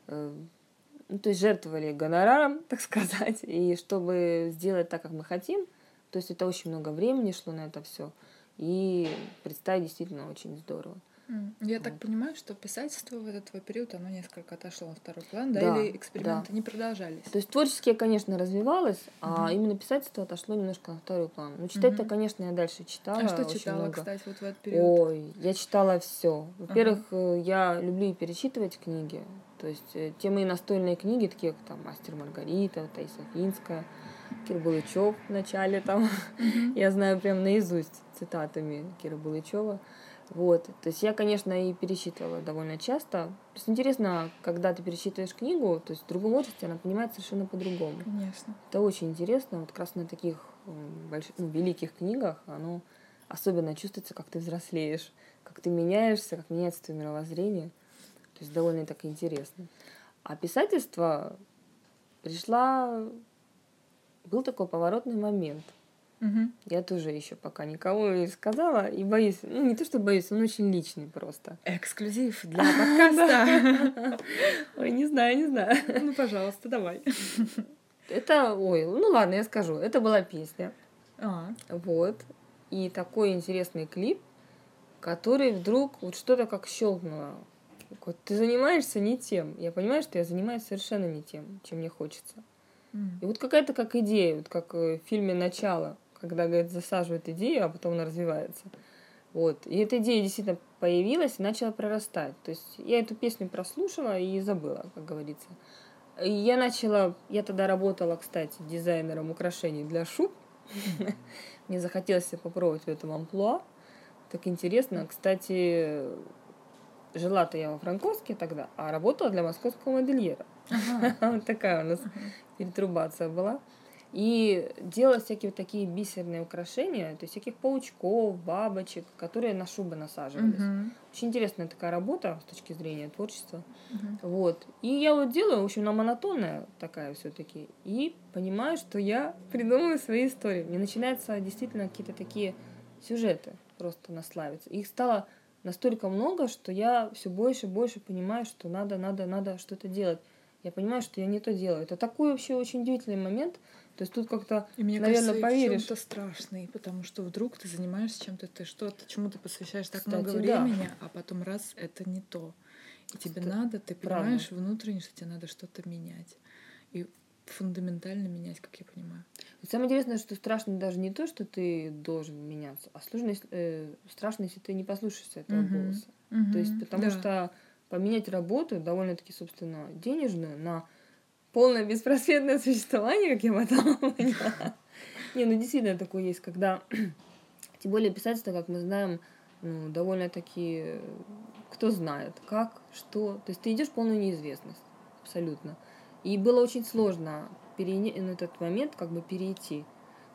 э, ну, то есть жертвовали гонораром, так сказать, и чтобы сделать так, как мы хотим. То есть это очень много времени шло на это все. И представить действительно очень здорово. Я так понимаю, что писательство в этот твой период, оно несколько отошло на второй план, да, Да, или эксперименты не продолжались? То есть творчески я, конечно, развивалась, а Мгм. именно писательство отошло немножко на второй план. Но читать-то, Мгм. конечно, я дальше читала. А что читала, много. кстати, вот в этот период? Ой, я читала все. Во-первых, э, я люблю перечитывать книги. То есть э, те мои настольные книги, такие как там Мастер Маргарита, Таиса Финская, Кир Булычев в начале там. Мгм. [laughs] Я знаю прям наизусть цитатами Кира Булычева. Вот. То есть я, конечно, и перечитывала довольно часто. То есть интересно, когда ты перечитываешь книгу, то есть в другом возрасте она понимает совершенно по-другому. Конечно. Это очень интересно. Вот как раз на таких больших, ну, великих книгах оно особенно чувствуется, как ты взрослеешь, как ты меняешься, как меняется твое мировоззрение. То есть довольно так интересно. А писательство пришла... Был такой поворотный момент. Мгм. Я тоже еще пока никому не сказала и боюсь, ну не то, что боюсь, он очень личный просто. Эксклюзив [laughs] для подкаста. Ой, не знаю, не знаю. Ну, пожалуйста, давай. Это, ой, ну ладно, я скажу. Это была песня. А, Вот. И такой интересный клип, который вдруг вот что-то как щелкнуло. Вот ты занимаешься не тем. Я понимаю, что я занимаюсь совершенно не тем, чем мне хочется. И вот какая-то как идея, вот как э, в фильме «Начало», когда, говорит, засаживают идею, а потом она развивается. Вот. И эта идея действительно появилась и начала прорастать. То есть я эту песню прослушала и забыла, как говорится. И я начала, я тогда работала, кстати, дизайнером украшений для шуб. [laughs] Мне захотелось попробовать в этом амплуа. Так интересно. Кстати, жила-то я во Франковске тогда, а работала для московского модельера. Ага. [laughs] Вот такая у нас перетрубация была. И делала всякие вот такие бисерные украшения, то есть всяких паучков, бабочек, которые на шубы насаживались. Мгм. Очень интересная такая работа с точки зрения творчества. Мгм. Вот. И я вот делаю, в общем, она монотонная такая все-таки. И понимаю, что я придумываю свои истории. Мне начинаются действительно какие-то такие сюжеты просто наславиться. Их стало настолько много, что я все больше и больше понимаю, что надо, надо, надо что-то делать. Я понимаю, что я не то делаю. Это такой вообще очень удивительный момент. То есть тут как-то, И мне наверное, кажется, поверишь. чем-то страшный, потому что вдруг ты занимаешься чем-то, ты что-то, чему ты посвящаешь так Кстати, много да. времени, а потом раз это не то. И тебе Кстати, надо, ты правда. понимаешь внутренне, что тебе надо что-то менять. И фундаментально менять, как я понимаю. И самое интересное, что страшно даже не то, что ты должен меняться, а сложно, если- э, страшно, если ты не послушаешься этого Мгм. голоса. То есть, потому Да. что поменять работу довольно-таки, собственно, денежную на полное беспросветное существование, как я потом [laughs] поняла. Не, ну действительно такое есть, когда, [clears throat] тем более писательство, как мы знаем, ну, довольно-таки, кто знает, как, что. То есть ты идешь в полную неизвестность, абсолютно. И было очень сложно перене- на этот момент как бы перейти.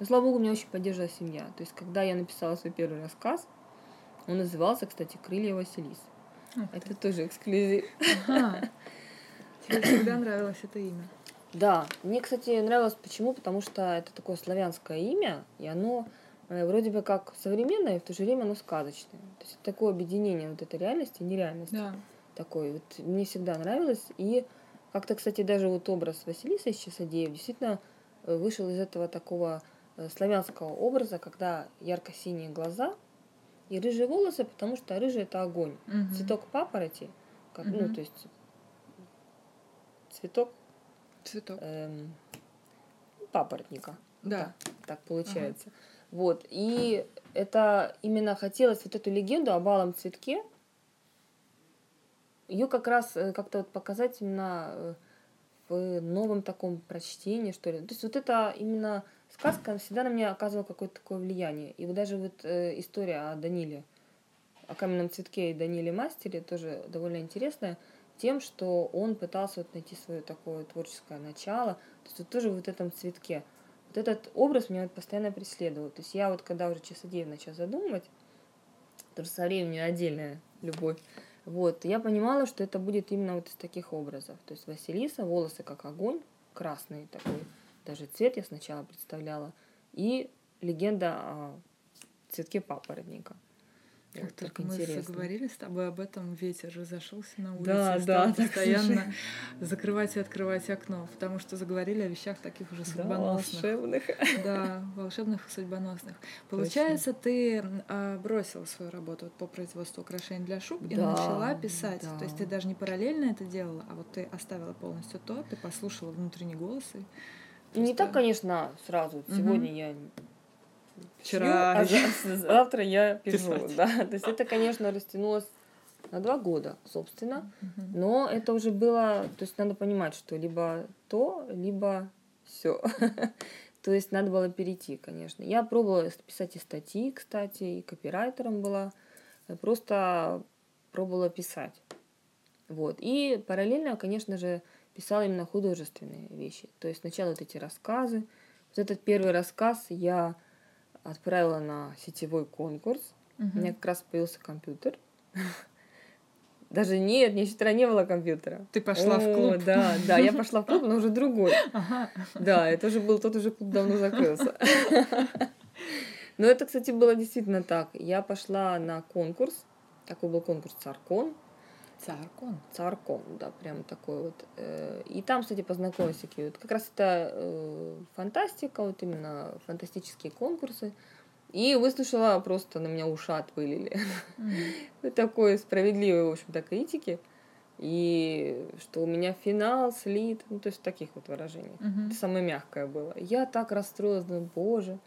Но, слава богу, меня очень поддерживала семья. То есть, когда я написала свой первый рассказ, он назывался, кстати, «Крылья Василис». Ты. Это тоже эксклюзив. Ага. [laughs] Тебе всегда нравилось это имя. Да, мне, кстати, нравилось почему, потому что это такое славянское имя, и оно э, вроде бы как современное, и в то же время оно сказочное. То есть это такое объединение вот этой реальности и нереальности. Да. Такой вот мне всегда нравилось. И как-то, кстати, даже вот образ Василиса из Часодеев действительно э, вышел из этого такого э, славянского образа, когда ярко-синие глаза и рыжие волосы, потому что рыжий это огонь. Мгм. Цветок папороти, как, ну, Мгм. то есть цветок Цветок. Эм, папоротника. Да. Так, так получается. Ага. Вот. И это именно хотелось вот эту легенду о балом цветке, ее как раз э, как-то вот показать именно э, в новом таком прочтении, что ли. То есть вот это именно сказка всегда на меня оказывала какое-то такое влияние. И вот даже вот э, история о Даниле, о каменном цветке и Даниле Мастере тоже довольно интересная тем, что он пытался вот найти свое такое творческое начало. То есть вот тоже вот в этом цветке. Вот этот образ меня вот постоянно преследовал. То есть я вот когда уже часодеев начала задумывать, тоже со временем отдельная любовь, вот, я понимала, что это будет именно вот из таких образов. То есть Василиса, волосы как огонь, красный такой, даже цвет я сначала представляла, и легенда о цветке папоротника. Как вот только мы интересно. заговорили с тобой об этом, ветер разошелся на улице, да, да, постоянно закрывать и открывать окно, потому что заговорили о вещах таких уже судьбоносных. Да, волшебных. Да, волшебных и судьбоносных. Получается, Точно. ты а, бросила свою работу по производству украшений для шуб да, и начала писать. Да. То есть ты даже не параллельно это делала, а вот ты оставила полностью то, ты послушала внутренний голос и не так, конечно, сразу. Сегодня угу. я Вчера. Пью, а [laughs] завтра я пишу. Да. То есть это, конечно, растянулось на два года, собственно. Но это уже было, то есть надо понимать, что либо то, либо все. [laughs] то есть надо было перейти, конечно. Я пробовала писать и статьи, кстати, и копирайтером была. Просто пробовала писать. Вот. И параллельно, конечно же, писала именно художественные вещи. То есть сначала вот эти рассказы. Вот этот первый рассказ я отправила на сетевой конкурс. Угу. У меня как раз появился компьютер. [laughs] Даже нет, мне еще не было компьютера. Ты пошла О, в клуб. Да, да, я [laughs] пошла в клуб, но уже другой. Ага. Да, это уже был, тот уже клуб давно закрылся. [laughs] Но это, кстати, было действительно так. Я пошла на конкурс. Такой был конкурс Царкон. Царкон. Царкон, да, прям такой вот. Э, и там, кстати, познакомилась вот. Как раз это э, фантастика, вот именно фантастические конкурсы. И выслушала, просто на меня ушат вылили. Mm-hmm. [laughs] Такой справедливой, в общем-то, критики. И что у меня финал слит, ну, то есть в таких вот выражениях. Mm-hmm. Это самое мягкое было. Я так расстроилась, думаю, боже,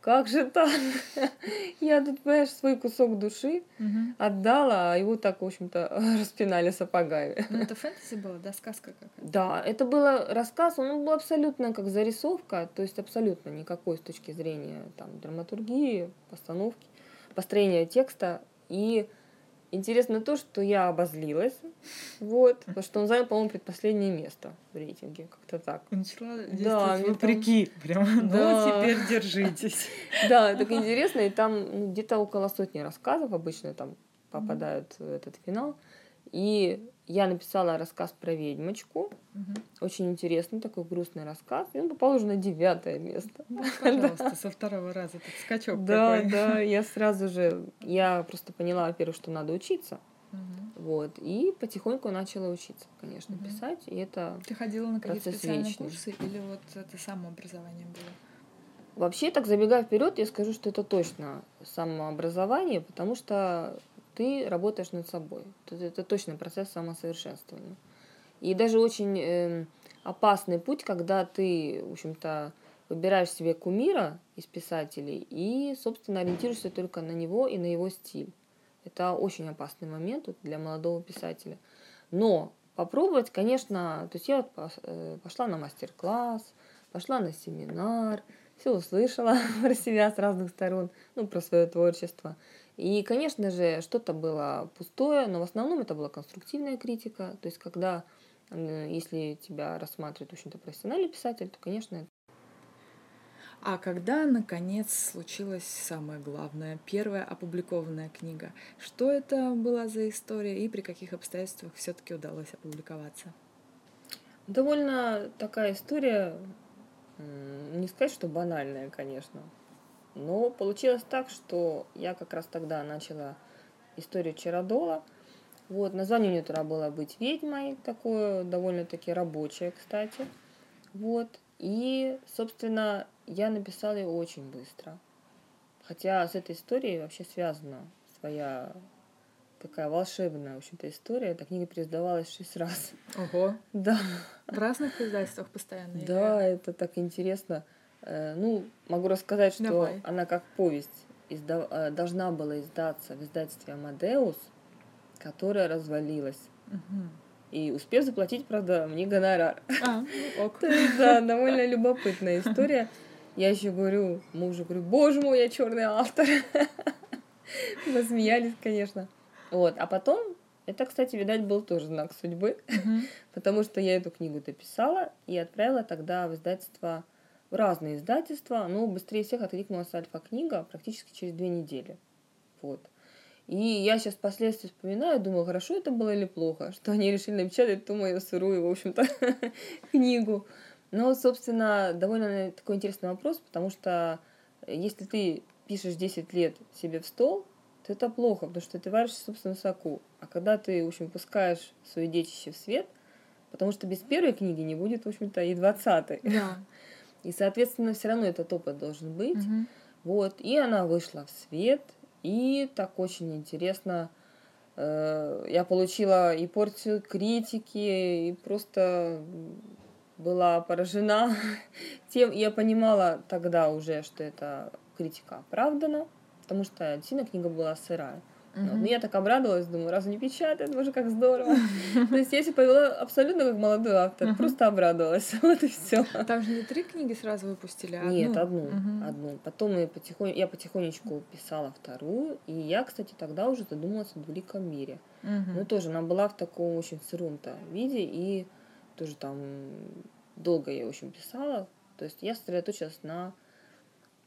как же так? [laughs] Я тут, понимаешь, свой кусок души угу. отдала, а его так, в общем-то, [laughs] распинали сапогами. Ну, это фэнтези было, да, сказка какая-то? Да, это был рассказ, он был абсолютно как зарисовка, то есть абсолютно никакой с точки зрения там, драматургии, постановки, построения текста. И Интересно то, что я обозлилась, вот, потому что он занял, по-моему, предпоследнее место в рейтинге, как-то так. Начала да, вопреки, там... прям, да. ну, теперь держитесь. [laughs] Да, так интересно, и там ну, где-то около сотни рассказов обычно там попадают в этот финал, и я написала рассказ про ведьмочку. Угу. Очень интересный, такой грустный рассказ. И он попал уже на девятое место. Ну, [laughs] пожалуйста, со второго раза этот скачок Да, такой. да, [laughs] я сразу же, я просто поняла, во-первых, что надо учиться. Угу. Вот. И потихоньку начала учиться, конечно, угу. писать. И это Ты ходила на какие-то специальные вечный. курсы или вот это самообразование было? Вообще, так забегая вперед, я скажу, что это точно самообразование, потому что ты работаешь над собой. Это, это точно процесс самосовершенствования. И даже очень э, опасный путь, когда ты, в общем-то, выбираешь себе кумира из писателей и, собственно, ориентируешься только на него и на его стиль. Это очень опасный момент для молодого писателя. Но попробовать, конечно, то есть я вот э, пошла на мастер-класс, пошла на семинар, все услышала [laughs] про себя с разных сторон, ну, про свое творчество. И, конечно же, что-то было пустое, но в основном это была конструктивная критика. То есть, когда, если тебя рассматривает, в общем-то, профессиональный писатель, то, конечно, а когда, наконец, случилось самое главное, первая опубликованная книга? Что это была за история и при каких обстоятельствах все-таки удалось опубликоваться? Довольно такая история, не сказать, что банальная, конечно. Но получилось так, что я как раз тогда начала историю Чародола. Вот, название у нее тогда было «Быть ведьмой», такое довольно-таки рабочее, кстати. Вот, и, собственно, я написала ее очень быстро. Хотя с этой историей вообще связана своя такая волшебная, в общем-то, история. Эта книга переиздавалась шесть раз. Ого. [laughs] Да. В разных издательствах постоянно? Да, это так интересно. Э, ну, могу рассказать, что Давай. она как повесть издав... Э, должна была издаться в издательстве «Амадеус», которая развалилась. Угу. И успев заплатить, правда, мне гонорар. А, ну ок. [laughs] То есть, да, довольно любопытная история. Я еще говорю мужу, говорю, боже мой, я черный автор. [laughs] Мы смеялись, конечно. Вот, а потом, это, кстати, видать, был тоже знак судьбы, [laughs] потому что я эту книгу дописала и отправила тогда в издательство, в разные издательства, но быстрее всех откликнулась Альфа-книга практически через две недели. Вот. И я сейчас впоследствии вспоминаю, думаю, хорошо это было или плохо, что они решили напечатать ту мою сырую, в общем-то, [laughs] книгу. Но, собственно, довольно такой интересный вопрос, потому что если ты пишешь 10 лет себе в стол, то это плохо, потому что ты варишь в собственном соку. А когда ты, в общем, пускаешь свое детище в свет, потому что без первой книги не будет, в общем-то, и двадцатой. Да. [laughs] И, соответственно, все равно этот опыт должен быть. Угу. Вот. И она вышла в свет, и так очень интересно. Э, я получила и порцию критики, и просто была поражена [laughs] тем. Я понимала тогда уже, что эта критика оправдана, потому что действительно книга была сырая. Вот. Но я так обрадовалась, думаю, раз не печатает, боже, как здорово. [laughs] То есть я себя повела абсолютно как молодой автор, просто обрадовалась. [laughs] Вот и все. Там же не три книги сразу выпустили, а Нет, одну. Одну. Потом я потихонечку писала вторую, и я, кстати, тогда уже задумалась о двуликом мире. Ну, тоже она была в таком очень сыром-то виде, и тоже там долго я, в общем, писала. То есть я сосредоточилась на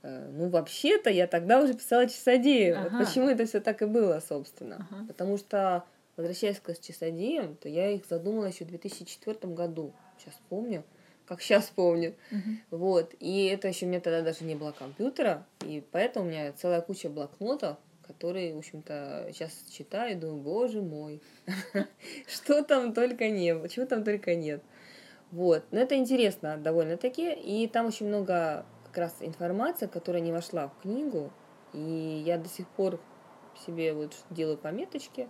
ну, вообще-то я тогда уже писала часодею. Ага. Вот почему это все так и было, собственно. Ага. Потому что, возвращаясь к часодеям, то я их задумала еще в 2004 году. Сейчас помню, как сейчас помню. Угу. Вот. И это еще у меня тогда даже не было компьютера, и поэтому у меня целая куча блокнотов, которые, в общем-то, сейчас читаю и думаю, боже мой, [laughs] что там только не было, чего там только нет. Вот. Но это интересно довольно-таки, и там очень много как раз информация, которая не вошла в книгу, и я до сих пор себе вот делаю пометочки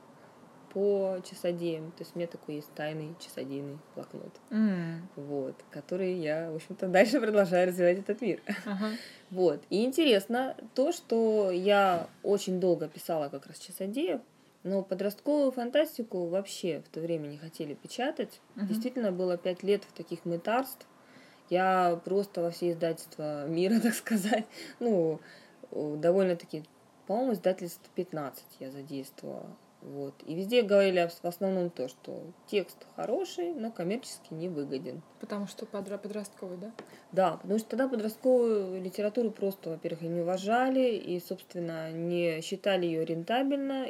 по часодеям. То есть у меня такой есть тайный часодейный блокнот. Mm. Вот, который я, в общем-то, [laughs] дальше продолжаю развивать этот мир. Uh-huh. [laughs] Вот. И интересно то, что я очень долго писала как раз часодеев, но подростковую фантастику вообще в то время не хотели печатать. Uh-huh. Действительно, было пять лет в таких мытарств, я просто во все издательства мира, [laughs] так сказать, ну, довольно-таки, по-моему, издательств 15 я задействовала. Вот. И везде говорили в основном то, что текст хороший, но коммерчески не выгоден. Потому что подростковый, да? Да, потому что тогда подростковую литературу просто, во-первых, не уважали и, собственно, не считали ее рентабельно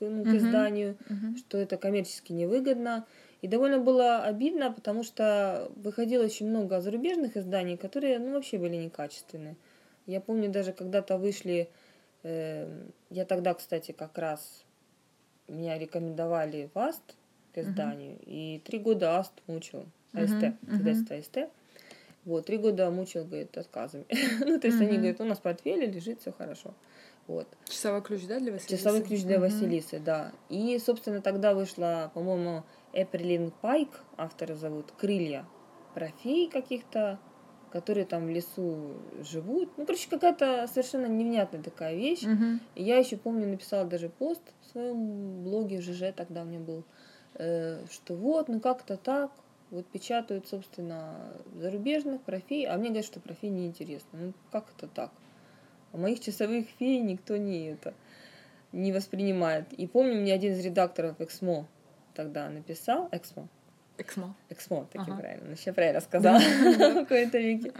ну, к изданию, uh-huh. что это коммерчески невыгодно. И довольно было обидно, потому что выходило очень много зарубежных изданий, которые ну, вообще были некачественные. Я помню даже когда-то вышли, э, я тогда, кстати, как раз меня рекомендовали в АСТ к изданию, uh-huh. и три года АСТ мучил, АСТ, uh-huh. издательство АСТ. Вот, три года мучил, говорит, отказами. [laughs] ну, то есть uh-huh. они говорят, у нас в портфеле лежит, все хорошо. Вот. Часовой ключ, да, для Василисы? Часовой ключ для uh-huh. Василисы, да. И, собственно, тогда вышла, по-моему, Эприлин Пайк, автора зовут, «Крылья», про фей каких-то, которые там в лесу живут. Ну, короче, какая-то совершенно невнятная такая вещь. Угу. Я еще помню, написала даже пост в своем блоге, ЖЖ тогда у меня был, э, что вот, ну как-то так, вот печатают, собственно, зарубежных про фей, а мне говорят, что про фей неинтересно. Ну, как это так? А моих часовых фей никто не это не воспринимает. И помню, мне один из редакторов Эксмо тогда написал, Эксмо, Эксмо. Эксмо, таки ага. правильно. Сейчас правильно сказала [laughs] в какой-то веке.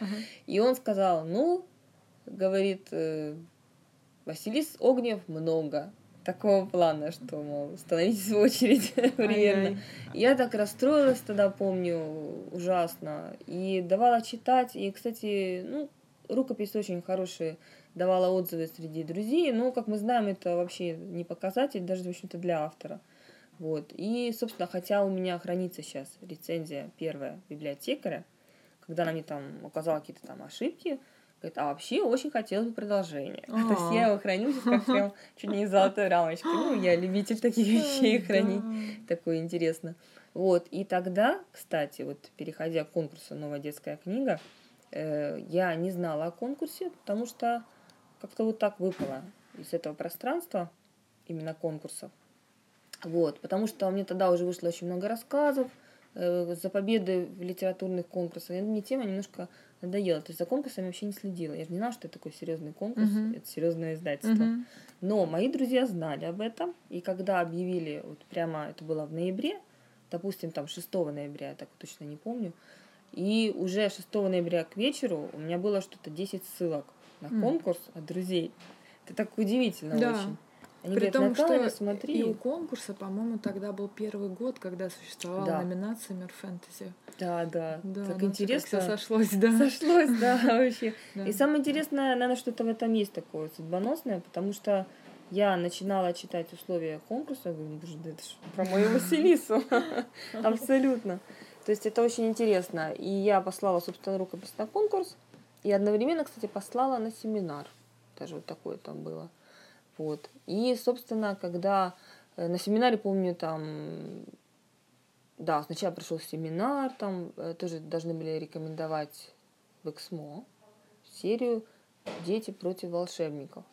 И он сказал, ну, говорит, э, Василис Огнев много. Такого плана, что, мол, становитесь в очередь [laughs] примерно. Я так расстроилась тогда, помню, ужасно. И давала читать. И, кстати, ну, рукопись очень хорошая давала отзывы среди друзей, но, как мы знаем, это вообще не показатель даже, в общем-то, для автора. Вот. И, собственно, хотя у меня хранится сейчас рецензия первая библиотекаря, когда она мне там указала какие-то там ошибки, Говорит, а вообще очень хотелось бы продолжение. [laughs] То есть я его храню сейчас как прям чуть не золотой рамочкой. Ну, я любитель [laughs] таких вещей хранить. Такое интересно. Вот, и тогда, кстати, вот переходя к конкурсу «Новая детская книга», э, я не знала о конкурсе, потому что как-то вот так выпало из этого пространства, именно конкурсов. Вот, потому что меня тогда уже вышло очень много рассказов, э, за победы в литературных конкурсах. И мне тема немножко надоела. То есть за конкурсами вообще не следила. Я же не знала, что это такой серьезный конкурс, uh-huh. это серьезное издательство. Uh-huh. Но мои друзья знали об этом. И когда объявили, вот прямо это было в ноябре, допустим, там 6 ноября, я так точно не помню, и уже 6 ноября к вечеру у меня было что-то 10 ссылок на конкурс mm. от друзей. Это так удивительно да. очень. Они При говорят, том, что смотри. и у конкурса, по-моему, тогда был первый год, когда существовала да. номинация Мир Фэнтези. Да, да. да так интересно. Все сошлось, да. Сошлось, да, [laughs] вообще. И самое интересное, наверное, что-то в этом есть такое судьбоносное, потому что я начинала читать условия конкурса, говорю, боже, да это же про мою [laughs] Василису. [laughs] Абсолютно. То есть это очень интересно. И я послала, собственно, рукопись на конкурс. И одновременно, кстати, послала на семинар. Даже вот такое там было. Вот. И, собственно, когда э, на семинаре, помню, там, да, сначала пришел семинар, там э, тоже должны были рекомендовать в Эксмо серию «Дети против волшебников».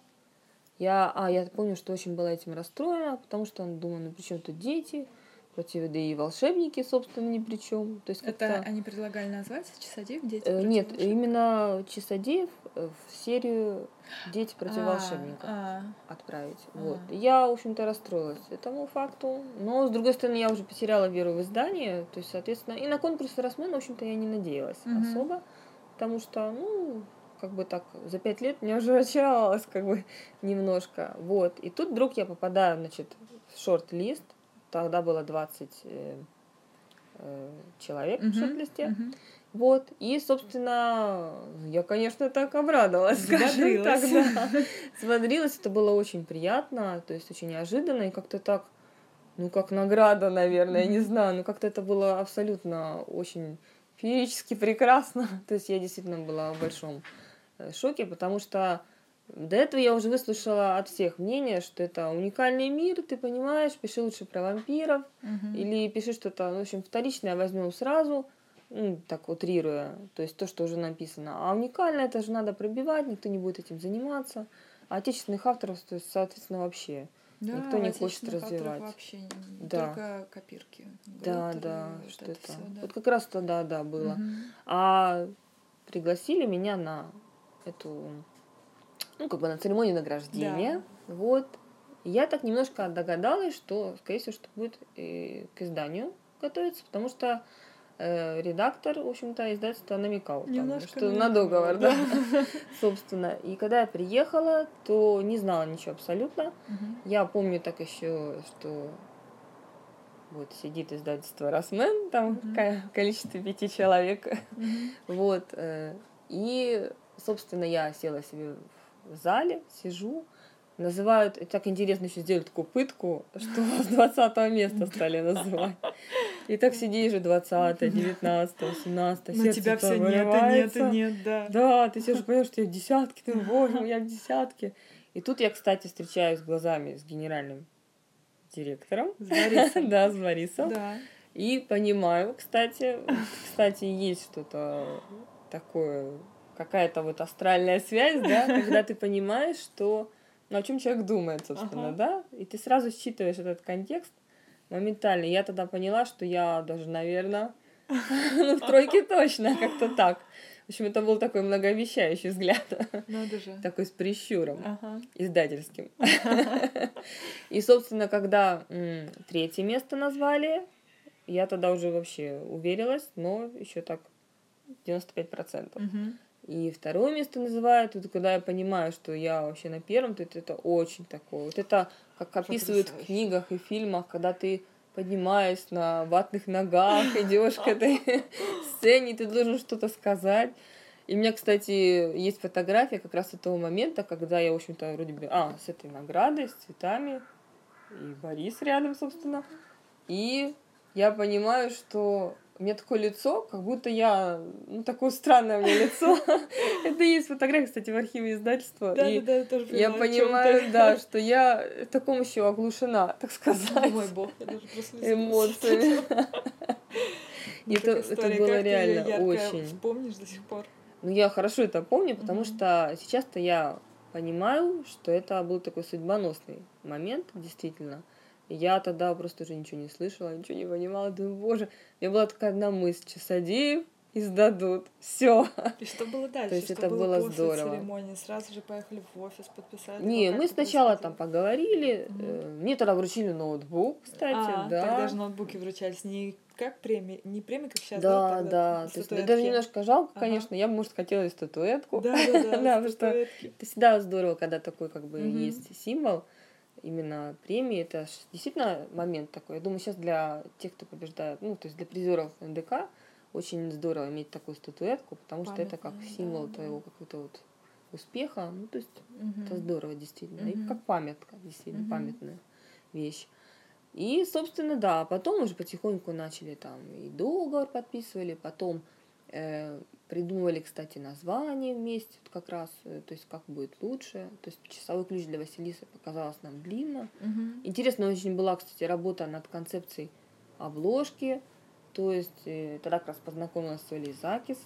Я, а, я помню, что очень была этим расстроена, потому что он думал, ну при чем тут дети, против, да и волшебники, собственно, ни при чем. То есть Это они предлагали назвать Часодеев дети? Э, нет, именно Часодеев в серию Дети против а, волшебников а, отправить. А. Вот. Я, в общем-то, расстроилась этому факту. Но, с другой стороны, я уже потеряла веру в издание. То есть, соответственно, и на конкурс Росмен, в общем-то, я не надеялась угу. особо. Потому что, ну, как бы так, за пять лет мне уже [laughs] очаровалась, как бы, немножко. Вот. И тут вдруг я попадаю, значит, в шорт-лист. Тогда было 20 э, э, человек uh-huh, в шорт-листе. Uh-huh. Вот. И, собственно, я, конечно, так обрадовалась, скажем так, да. Смотрелась, это было очень приятно, то есть очень неожиданно, и как-то так, ну, как награда, наверное, я не знаю, но как-то это было абсолютно очень феерически прекрасно. [laughs] То есть я действительно была в большом Э, шоке, потому что до этого я уже выслушала от всех мнение, что это уникальный мир, ты понимаешь, пиши лучше про вампиров, угу. или пиши что-то, ну, в общем, вторичное возьмем сразу, ну, так утрируя, то есть то, что уже написано. А уникальное это же надо пробивать, никто не будет этим заниматься. А отечественных авторов, то есть, соответственно, вообще да, никто не хочет развивать. вообще да. только копирки. Да, да, вот что это. Все, да. Вот как раз тогда, да, было. Угу. А пригласили меня на эту, ну, как бы на церемонию награждения. Да. Вот. я так немножко догадалась, что, скорее всего, что будет э, к изданию готовиться, потому что э, редактор, в общем-то, издательства намекал, там, что на договор, да, [laughs] собственно. И когда я приехала, то не знала ничего абсолютно. Угу. Я помню так еще, что вот сидит издательство Росмен, там угу. количество пяти человек, угу. [laughs] вот. Э, и собственно, я села себе в зале, сижу, называют, так интересно еще сделать такую пытку, что с 20 места стали называть. [laughs] И так сидишь же 20 19 18 Но тебя все нет, нет, нет, да. Да, ты сидишь, понимаешь, что я в десятке, ты, боже я в десятке. И тут я, кстати, встречаюсь глазами с генеральным директором. С Борисом. [laughs] да, с Борисом. Да. И понимаю, кстати, кстати, есть что-то такое какая-то вот астральная связь, да, [laughs] когда ты понимаешь, что, ну, о чем человек думает, собственно, ага. да, и ты сразу считываешь этот контекст моментально. Я тогда поняла, что я даже, наверное, [laughs] ну, в тройке точно, как-то так. В общем, это был такой многообещающий взгляд. Надо же. Такой с прищуром ага. издательским. И, собственно, когда м, третье место назвали, я тогда уже вообще уверилась, но еще так 95%. Угу. И второе место называют, вот когда я понимаю, что я вообще на первом, то это очень такое. Вот это, как описывают в книгах и фильмах, когда ты поднимаешь на ватных ногах, идешь к этой сцене, ты должен что-то сказать. И у меня, кстати, есть фотография как раз этого момента, когда я, в общем-то, вроде бы, а, с этой наградой, с цветами, и Борис рядом, собственно. И я понимаю, что у меня такое лицо, как будто я, ну, такое странное у меня лицо. [laughs] Это есть фотография, кстати, в архиве издательства. Да, да, да, тоже Я понимаю, да, [laughs] что я в таком еще оглушена, так сказать. Мой бог, я даже просто Эмоциями. [laughs] Это, это было реально очень. Помнишь до сих пор? Ну, я хорошо это помню, потому что сейчас-то я понимаю, что это был такой судьбоносный момент, действительно. Я тогда просто уже ничего не слышала, ничего не понимала. Думаю, боже, у меня была такая одна мысль, Часадеев и сдадут. Все. И что было дальше? То есть что это было, было здорово. церемонии? Сразу же поехали в офис, подписали? Не, мы сначала там поговорили. Угу. Мне тогда вручили ноутбук, кстати, а, да. Тогда же ноутбуки вручались не как премии, не премии, как сейчас, да? Да, да. То есть, даже немножко жалко, ага. конечно. Я бы, может, хотела и статуэтку. Да, да, да. [laughs] да потому что это всегда здорово, когда такой как бы есть символ именно премии. Это действительно момент такой. Я думаю, сейчас для тех, кто побеждает, ну, то есть для призеров НДК, очень здорово иметь такую статуэтку, потому Памятная, что это как символ да, твоего какого-то вот успеха. Ну, то есть угу. это здорово, действительно. Угу. И как памятка, действительно, угу. памятная вещь. И, собственно, да, потом уже потихоньку начали там и договор подписывали, потом э, придумывали, кстати, название вместе, как раз, э, то есть как будет лучше. То есть часовой ключ для Василисы показалось нам длинно. Угу. Интересно очень была, кстати, работа над концепцией обложки. То есть э, тогда как раз познакомилась с Олей Закис.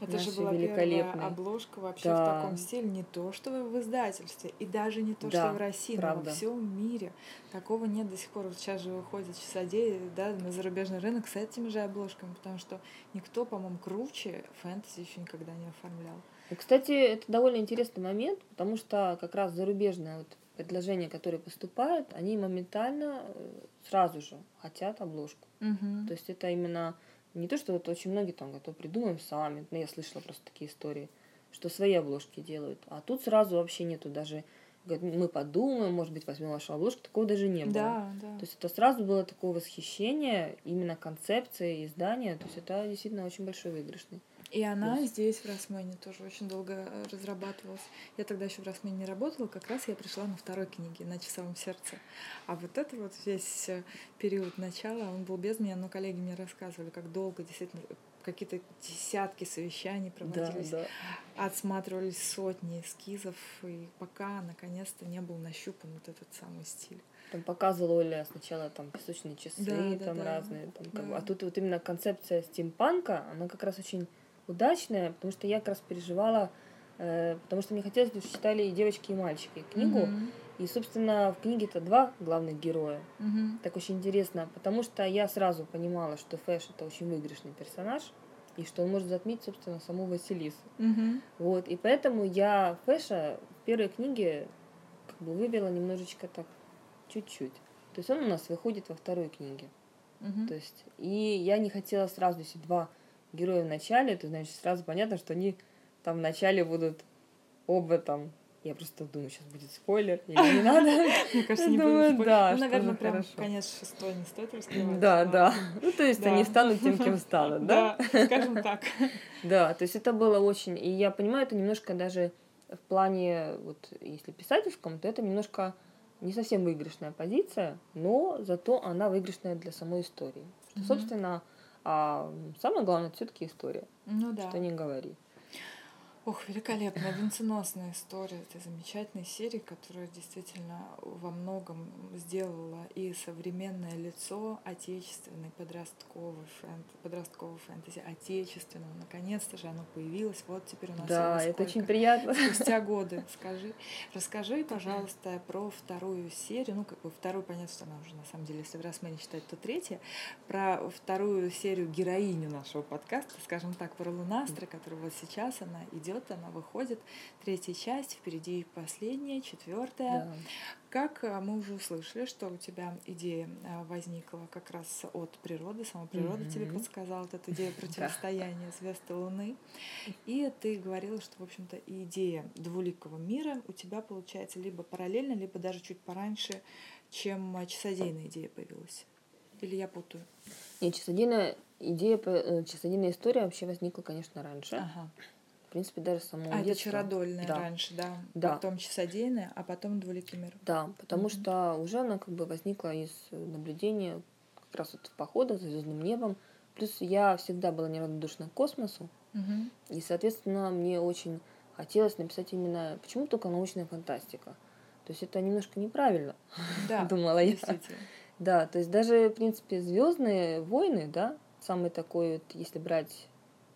Это же была первая обложка вообще да. в таком стиле, не то что в издательстве, и даже не то, да, что в России, правда. но во всем мире. Такого нет до сих пор. Вот сейчас же выходит часодеи да, на зарубежный рынок с этими же обложками, потому что никто, по-моему, круче фэнтези еще никогда не оформлял. И, кстати, это довольно интересный момент, потому что как раз зарубежные вот предложения, которые поступают, они моментально э, сразу же хотят обложку. Угу. То есть это именно не то, что вот очень многие там готовы придумаем сами, но я слышала просто такие истории, что свои обложки делают. А тут сразу вообще нету даже мы подумаем, может быть, возьмем вашу обложку, такого даже не было. Да, да. То есть это сразу было такое восхищение именно концепцией издания, то есть это действительно очень большой выигрышный. И она Плюс. здесь, в Росмене, тоже очень долго э, разрабатывалась. Я тогда еще в Росмене не работала, как раз я пришла на второй книге «На часовом сердце». А вот это вот весь э, период начала, он был без меня, но коллеги мне рассказывали, как долго действительно какие-то десятки совещаний проводились, да, да. отсматривались сотни эскизов, и пока наконец-то не был нащупан вот этот самый стиль. Там показывала Оля сначала там песочные часы, да, там да, разные, там, да. Как, а тут вот именно концепция стимпанка, она как раз очень удачная, потому что я как раз переживала, э, потому что мне хотелось, чтобы читали и девочки, и мальчики книгу. Mm-hmm. И, собственно, в книге-то два главных героя. Mm-hmm. Так очень интересно, потому что я сразу понимала, что Фэш это очень выигрышный персонаж, и что он может затмить, собственно, саму Василису. Mm-hmm. Вот, и поэтому я Фэша в первой книге как бы вывела немножечко так, чуть-чуть. То есть он у нас выходит во второй книге. Mm-hmm. То есть, и я не хотела сразу, если два герои в начале, то значит сразу понятно, что они там в начале будут оба там я просто думаю, сейчас будет спойлер, или не надо. [laughs] Мне кажется, не будет Да, ну, наверное, прям конец шестой не стоит раскрывать. Да, да. [laughs] Ну, то есть они станут тем, кем [laughs] станут, да? Да, скажем так. Да, то есть это было очень... И я понимаю, это немножко даже в плане, вот если писательском, то это немножко не совсем выигрышная позиция, но зато она выигрышная для самой истории. Что, собственно, а самое главное, все-таки история. Ну да. Что не говори. Ох, великолепная, венценосная история этой замечательной серии, которая действительно во многом сделала и современное лицо отечественной подростковой, фэнт, подростковой фэнтези, отечественного. Наконец-то же оно появилось. Вот теперь у нас Да, это очень приятно. Спустя [laughs] годы. Скажи, расскажи, пожалуйста, про вторую серию. Ну, как бы вторую, понятно, что она уже на самом деле, если в Росмене считать, то третья. Про вторую серию героиню нашего подкаста, скажем так, про Лунастра, которая вот сейчас она идет идет, она выходит. Третья часть, впереди последняя, четвертая. Да. Как э, мы уже услышали, что у тебя идея э, возникла как раз от природы, сама природа mm-hmm. тебе подсказала эту идею [laughs] противостояния звезд и Луны. И ты говорила, что, в общем-то, идея двуликого мира у тебя получается либо параллельно, либо даже чуть пораньше, чем часодейная идея появилась. Или я путаю? Нет, часодейная идея, э, часодейная история вообще возникла, конечно, раньше. Ага. В принципе, даже само А, детство. это чародольная да. раньше, да? Да. Потом часодейная, а потом двуликий мир. Да, потому mm-hmm. что уже она как бы возникла из наблюдения как раз вот в походах за звездным небом, Плюс я всегда была неравнодушна к космосу. Угу. И, соответственно, мне очень хотелось написать именно почему только научная фантастика. То есть это немножко неправильно, да, [laughs] думала я. Да, то есть даже, в принципе, Звездные войны, да, самый такой вот, если брать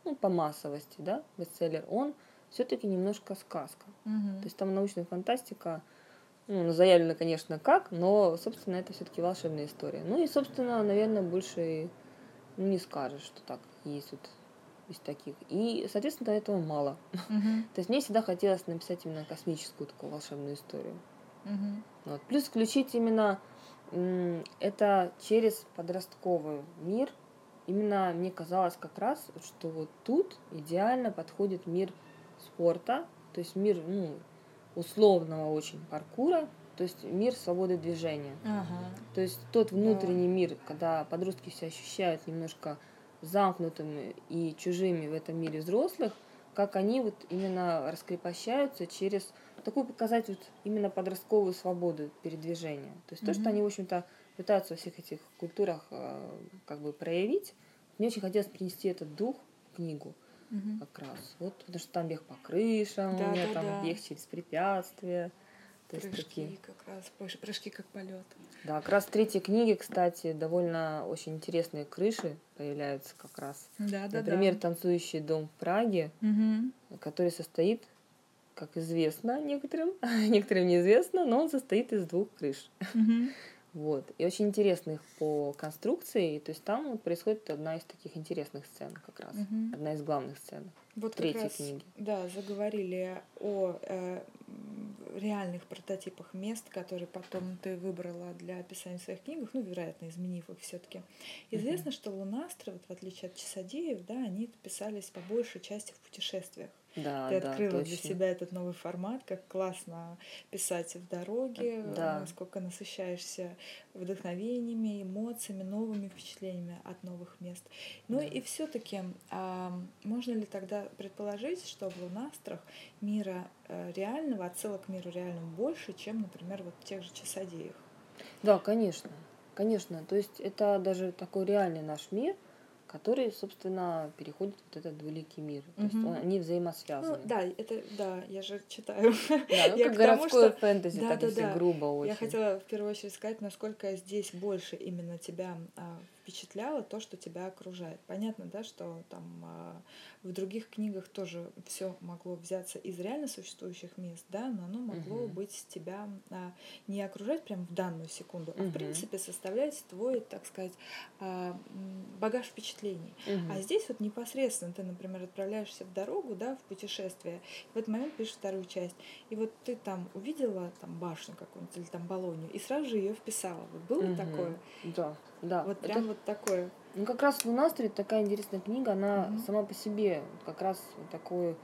ну, по массовости, да, бестселлер, он все-таки немножко сказка. Угу. То есть там научная фантастика, ну, заявлено, конечно, как, но, собственно, это все-таки волшебная история. Ну и, собственно, наверное, больше ну, не скажешь, что так есть вот из таких. И, соответственно, этого мало. Uh-huh. [laughs] То есть мне всегда хотелось написать именно космическую такую волшебную историю. Uh-huh. Вот. Плюс включить именно это через подростковый мир. Именно мне казалось как раз, что вот тут идеально подходит мир спорта, то есть мир ну, условного очень паркура, то есть мир свободы движения. Ага. То есть тот внутренний да. мир, когда подростки себя ощущают немножко замкнутыми и чужими в этом мире взрослых, как они вот именно раскрепощаются через такую показать вот именно подростковую свободу передвижения. То есть mm-hmm. то, что они, в общем-то, пытаются во всех этих культурах э, как бы проявить, мне очень хотелось принести этот дух в книгу угу. как раз. Вот, потому что там бег по крышам, да, у меня да, там да. бег через препятствия. То прыжки есть такие. как раз, прыжки как полет. Да, как раз в третьей книге, кстати, довольно очень интересные крыши появляются как раз. Да, да, Например, да. танцующий дом в Праге, угу. который состоит, как известно некоторым, [laughs] некоторым неизвестно, но он состоит из двух крыш. Угу. Вот. И очень интересных по конструкции. То есть там вот происходит одна из таких интересных сцен как раз. Угу. Одна из главных сцен. Вот третьей раз, книги. Да, заговорили о э, реальных прототипах мест, которые потом ты выбрала для описания в своих книгах, ну, вероятно, изменив их все-таки. Известно, угу. что лунастры, вот, в отличие от часодеев, да, они писались по большей части в путешествиях. Да, Ты открыла да, для себя этот новый формат, как классно писать в дороге, да. насколько насыщаешься вдохновениями, эмоциями, новыми впечатлениями от новых мест. Ну да. и все-таки а, можно ли тогда предположить, что в лунастрах мира э, реального, отсылок к миру реальному больше, чем, например, вот в тех же часодеях? Да, конечно. Конечно. То есть это даже такой реальный наш мир – которые, собственно, переходят в вот этот двуликий мир. То есть они взаимосвязаны. Ну, да, это да, я же читаю. [laughs] Да, ну, [laughs] как городское что... фэнтези, да, так да, если да. грубо очень. Я хотела в первую очередь сказать, насколько здесь больше именно тебя а, впечатляло то, что тебя окружает. Понятно, да, что там а, в других книгах тоже все могло взяться из реально существующих мест, да, но оно могло угу. быть тебя а, не окружать прямо в данную секунду, а угу. в принципе составлять твой, так сказать, а, багаж впечатлений. Угу. А здесь вот непосредственно ты, например, отправляешься в дорогу, да, в путешествие, и в этот момент пишешь вторую часть, и вот ты там увидела там башню какую-нибудь или там Болонию, и сразу же ее вписала. Вот было угу. такое? Да, да. Вот прям Это... вот такое. Ну, как раз «Лунастрий» такая интересная книга, она mm сама по себе как раз такой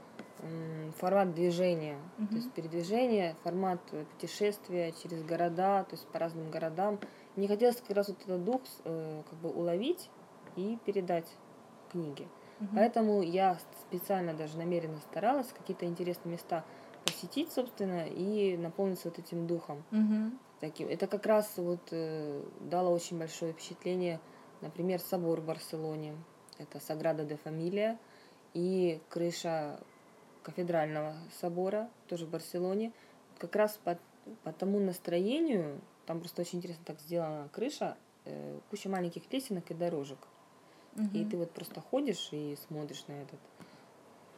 формат движения, mm то есть передвижение, формат путешествия через города, то есть по разным городам. Мне хотелось как раз вот этот дух э, как бы уловить и передать книге. mm Поэтому я специально даже намеренно старалась какие-то интересные места посетить, собственно, и наполниться вот этим духом. mm Таким. Это как раз вот э, дало очень большое впечатление Например, собор в Барселоне, это Саграда де Фамилия, и крыша кафедрального собора, тоже в Барселоне, как раз по, по тому настроению, там просто очень интересно так сделана крыша, э, куча маленьких лесенок и дорожек. Угу. И ты вот просто ходишь и смотришь на этот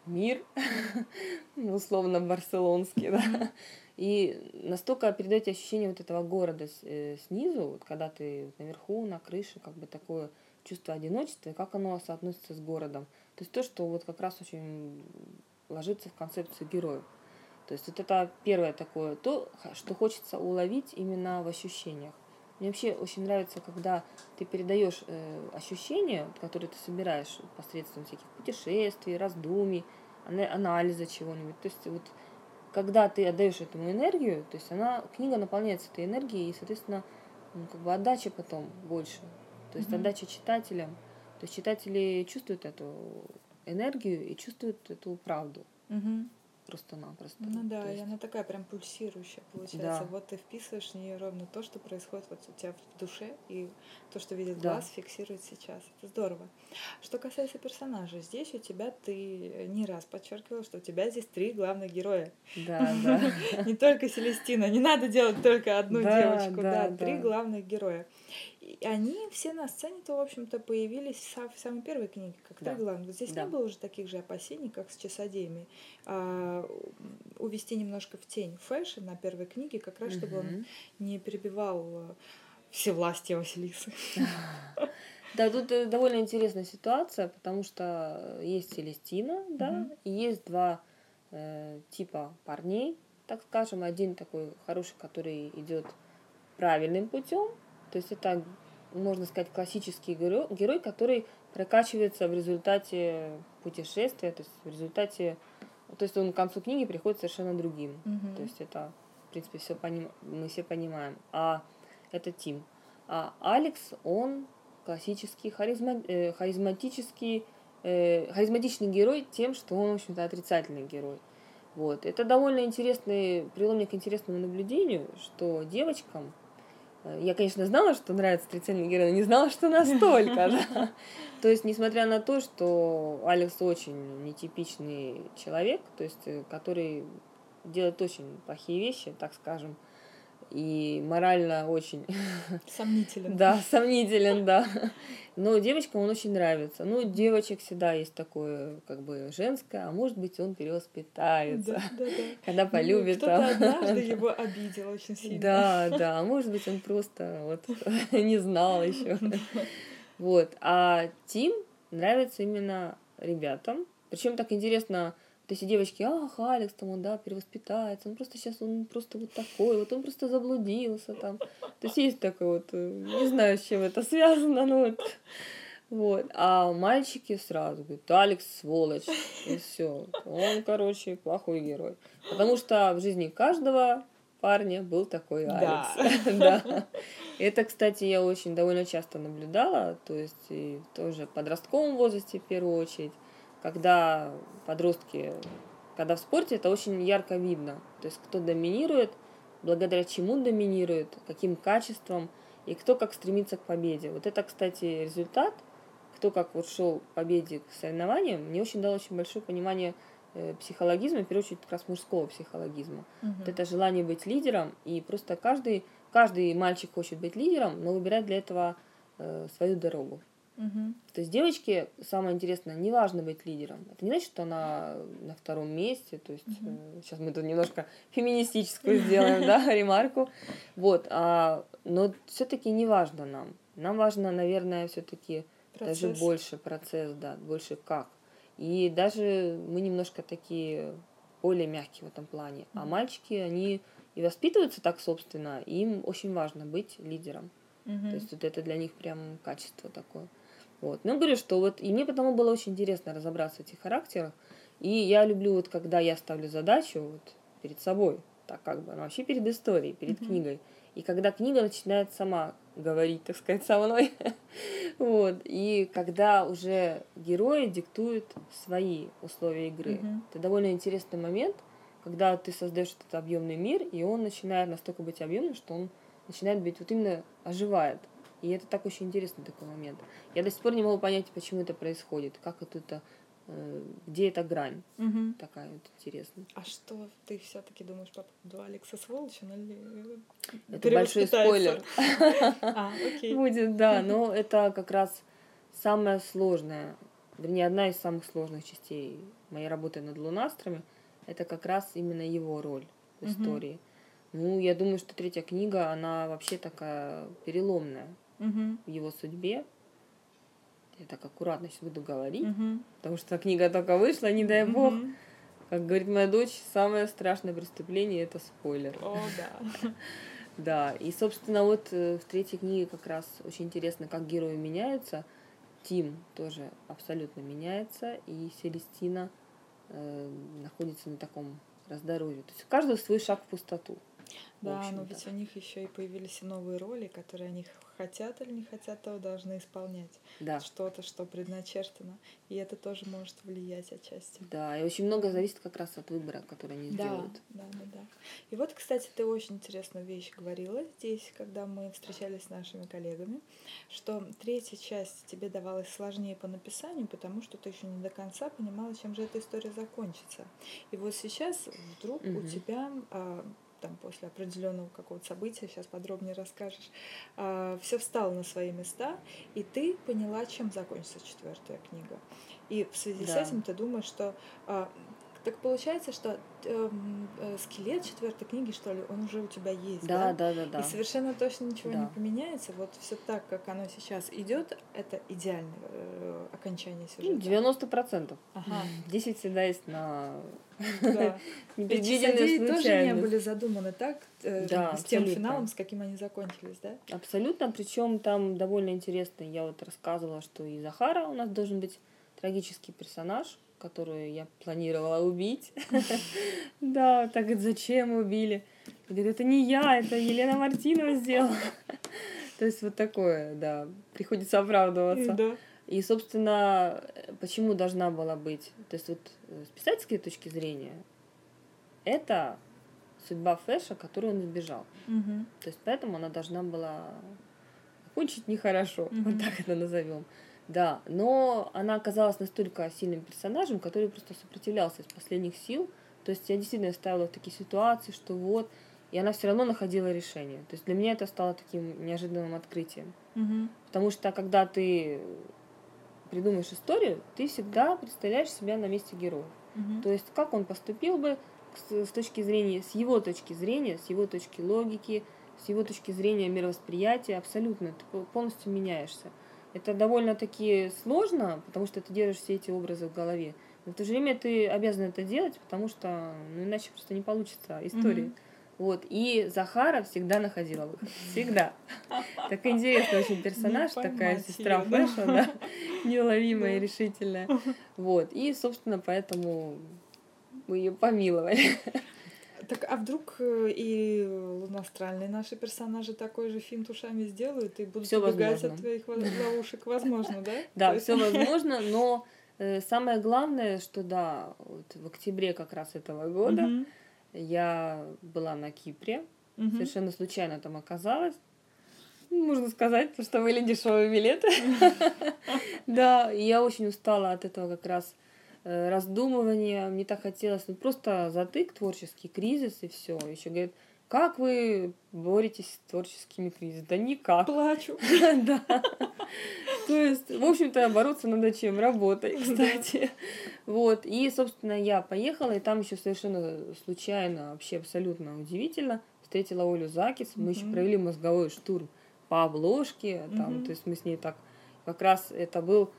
мир, [laughs] условно барселонский, да, и настолько передает ощущение вот этого города э, снизу, вот когда ты наверху, на крыше, как бы такое чувство одиночества, и как оно соотносится с городом. То есть то, что вот как раз очень ложится в концепцию героев. То есть вот это первое такое, то, что хочется уловить именно в ощущениях. Мне вообще очень нравится, когда ты передаешь э, ощущения, которые ты собираешь посредством всяких путешествий, раздумий, анализа чего-нибудь. То есть вот когда ты отдаешь этому энергию, то есть она, книга наполняется этой энергией, и, соответственно, ну, как бы отдача потом больше. То есть mm-hmm. отдача читателям. То есть читатели чувствуют эту энергию и чувствуют эту правду. Mm-hmm. Просто-напросто. Ну да, есть... и она такая прям пульсирующая получается. Да. Вот ты вписываешь в нее ровно то, что происходит вот у тебя в душе, и то, что видит да. глаз, фиксирует сейчас. Это здорово. Что касается персонажа, здесь у тебя ты не раз подчеркивала, что у тебя здесь три главных героя. Да, [laughs] да. Не только Селестина, не надо делать только одну девочку, да, три главных героя. И они все на сцене-то, в общем-то, появились в самой первой книге, как да. три главных. Здесь да. не было уже таких же опасений, как с Часодеями. А, увести немножко в тень Фэша на первой книге, как раз, чтобы он не перебивал э, все власти Василисы. [laughs] Да, тут э, довольно интересная ситуация, потому что есть Селестина, да, и есть два э, типа парней, так скажем. Один такой хороший, который идет правильным путем, то есть это, можно сказать, классический герой, герой, который прокачивается в результате путешествия, то есть в результате, то есть он к концу книги приходит совершенно другим. Mm-hmm. То есть это, в принципе, все поним, мы все понимаем. А это Тим. А Алекс, он классический харизма, э, харизматический, э, харизматичный герой тем, что он, в общем-то, отрицательный герой. Вот. Это довольно интересный, привело меня к интересному наблюдению, что девочкам я, конечно, знала, что нравится отрицательный герой, но не знала, что настолько. Да? То есть, несмотря на то, что Алекс очень нетипичный человек, то есть, э, который делает очень плохие вещи, так скажем, и морально очень... Сомнителен. да, сомнителен, да. Но девочкам он очень нравится. Ну, девочек всегда есть такое, как бы, женское, а может быть, он перевоспитается, да, да, да. когда ну, полюбит. Кто-то там. однажды его обидел очень сильно. Да, да, а может быть, он просто вот [laughs] не знал еще. Вот. А Тим нравится именно ребятам. Причем так интересно, то есть девочки, ах, Алекс, там он, да, перевоспитается, он просто сейчас, он просто вот такой, вот он просто заблудился там. То есть есть такой вот, э, не знаю, с чем это связано, но вот. Вот. А мальчики сразу говорят, Алекс сволочь. И все. Он, короче, плохой герой. Потому что в жизни каждого парня был такой Алекс. Да. [laughs] да. Это, кстати, я очень довольно часто наблюдала, то есть и тоже в подростковом возрасте в первую очередь когда подростки, когда в спорте это очень ярко видно. То есть кто доминирует, благодаря чему доминирует, каким качеством и кто как стремится к победе. Вот это, кстати, результат, кто как вот шел к победе к соревнованиям, мне очень дало очень большое понимание э, психологизма, в первую очередь как раз мужского психологизма. Угу. Вот это желание быть лидером, и просто каждый, каждый мальчик хочет быть лидером, но выбирает для этого э, свою дорогу. Угу. То есть девочке самое интересное, не важно быть лидером. Это не значит, что она на втором месте. То есть угу. э, сейчас мы тут немножко феминистическую сделаем, да, [laughs] ремарку. Вот, а, но все-таки не важно нам. Нам важно, наверное, все-таки даже больше процесс, да, больше как. И даже мы немножко такие более мягкие в этом плане. А мальчики, они и воспитываются так, собственно, им очень важно быть лидером. Угу. То есть вот это для них прям качество такое. Вот. Ну, говорю, что вот, и мне потому было очень интересно разобраться в этих характерах. И я люблю вот, когда я ставлю задачу вот перед собой, так как бы, ну, вообще перед историей, перед mm-hmm. книгой. И когда книга начинает сама говорить, так сказать, со мной. [laughs] вот. И когда уже герои диктуют свои условия игры. Mm-hmm. Это довольно интересный момент, когда ты создаешь этот объемный мир, и он начинает настолько быть объемным, что он начинает быть вот именно оживает. И это так очень интересный такой момент. Я до сих пор не могу понять, почему это происходит, как это, это э, где эта грань угу. такая вот интересная. А что ты все-таки думаешь по поводу Алекса сволочи, или Это большой спойлер. [laughs] А, Будет, да, [laughs] но это как раз самое сложное, вернее, одна из самых сложных частей моей работы над лунастрами, это как раз именно его роль в истории. Ну, я думаю, что третья книга, она вообще такая переломная угу. в его судьбе. Я так аккуратно сейчас буду говорить, угу. потому что книга только вышла, не дай бог. Угу. Как говорит моя дочь, самое страшное преступление это спойлер. О, да. [laughs] Да, и, собственно, вот э, в третьей книге как раз очень интересно, как герои меняются. Тим тоже абсолютно меняется, и Селестина э, находится на таком раздоровье. То есть у каждого свой шаг в пустоту. Да, но ведь у них еще и появились новые роли, которые они хотят или не хотят, того должны исполнять. Да. Что-то, что предначертано. И это тоже может влиять отчасти. Да, и очень много зависит как раз от выбора, который они да, сделают. Да, да, да. И вот, кстати, ты очень интересную вещь говорила здесь, когда мы встречались с нашими коллегами, что третья часть тебе давалась сложнее по написанию, потому что ты еще не до конца понимала, чем же эта история закончится. И вот сейчас вдруг угу. у тебя а, там после определенного какого-то события, сейчас подробнее расскажешь, а, все встало на свои места, и ты поняла, чем закончится четвертая книга. И в связи да. с этим ты думаешь, что а, так получается, что эм, э, скелет четвертой книги, что ли, он уже у тебя есть, да? Да, да, да. И совершенно точно ничего да. не поменяется. Вот все так, как оно сейчас идет, это идеальное э, окончание сюжета. 90 процентов. Ага. 10 всегда есть на [laughs] да. [laughs] непредвиденные тоже не были задуманы так, э, да, с тем финалом, с каким они закончились, да? Абсолютно. Причем там довольно интересно. Я вот рассказывала, что и Захара у нас должен быть трагический персонаж которую я планировала убить. [laughs] Да, так говорит, зачем убили? Говорит, это не я, это Елена Мартинова сделала. [laughs] То есть вот такое, да, приходится оправдываться. И, собственно, почему должна была быть? То есть вот с писательской точки зрения, это судьба Флэша, которую он избежал. То есть поэтому она должна была кончить нехорошо, вот так это назовем. Да, но она оказалась настолько сильным персонажем, который просто сопротивлялся из последних сил. То есть я действительно ставила в такие ситуации, что вот, и она все равно находила решение. То есть для меня это стало таким неожиданным открытием. Угу. Потому что когда ты придумаешь историю, ты всегда представляешь себя на месте героя. Угу. То есть как он поступил бы с, с точки зрения, с его точки зрения, с его точки логики, с его точки зрения мировосприятия, абсолютно, ты полностью меняешься. Это довольно-таки сложно, потому что ты держишь все эти образы в голове. Но в то же время ты обязан это делать, потому что ну, иначе просто не получится история. Mm-hmm. Вот. И Захара всегда находила выход. Всегда. [laughs] Так интересный очень персонаж, такая сестра Флэша, да, [laughs] неуловимая и решительная. [laughs] Вот. И, собственно, поэтому мы ее помиловали. Так, а вдруг э, и луностральные наши персонажи такой же финт ушами сделают и будут всё убегать возможно. от твоих ловушек? Возможно, да? [laughs] Да, все возможно, но э, самое главное, что да, вот в октябре как раз этого года я была на Кипре, совершенно случайно там оказалась. Можно сказать, что были дешевые билеты. [laughs] [laughs] Да, я очень устала от этого как раз раздумывания, мне так хотелось, ну просто затык, творческий кризис и все. Еще говорит, как вы боретесь с творческими кризисами? Да никак. Плачу. [laughs] Да. То есть, в общем-то, бороться надо чем? Работой, кстати. Вот. И, собственно, я поехала, и там еще совершенно случайно, вообще абсолютно удивительно, встретила Олю Закис. Мы еще провели мозговой штурм по обложке. Там, То есть мы с ней так как раз это был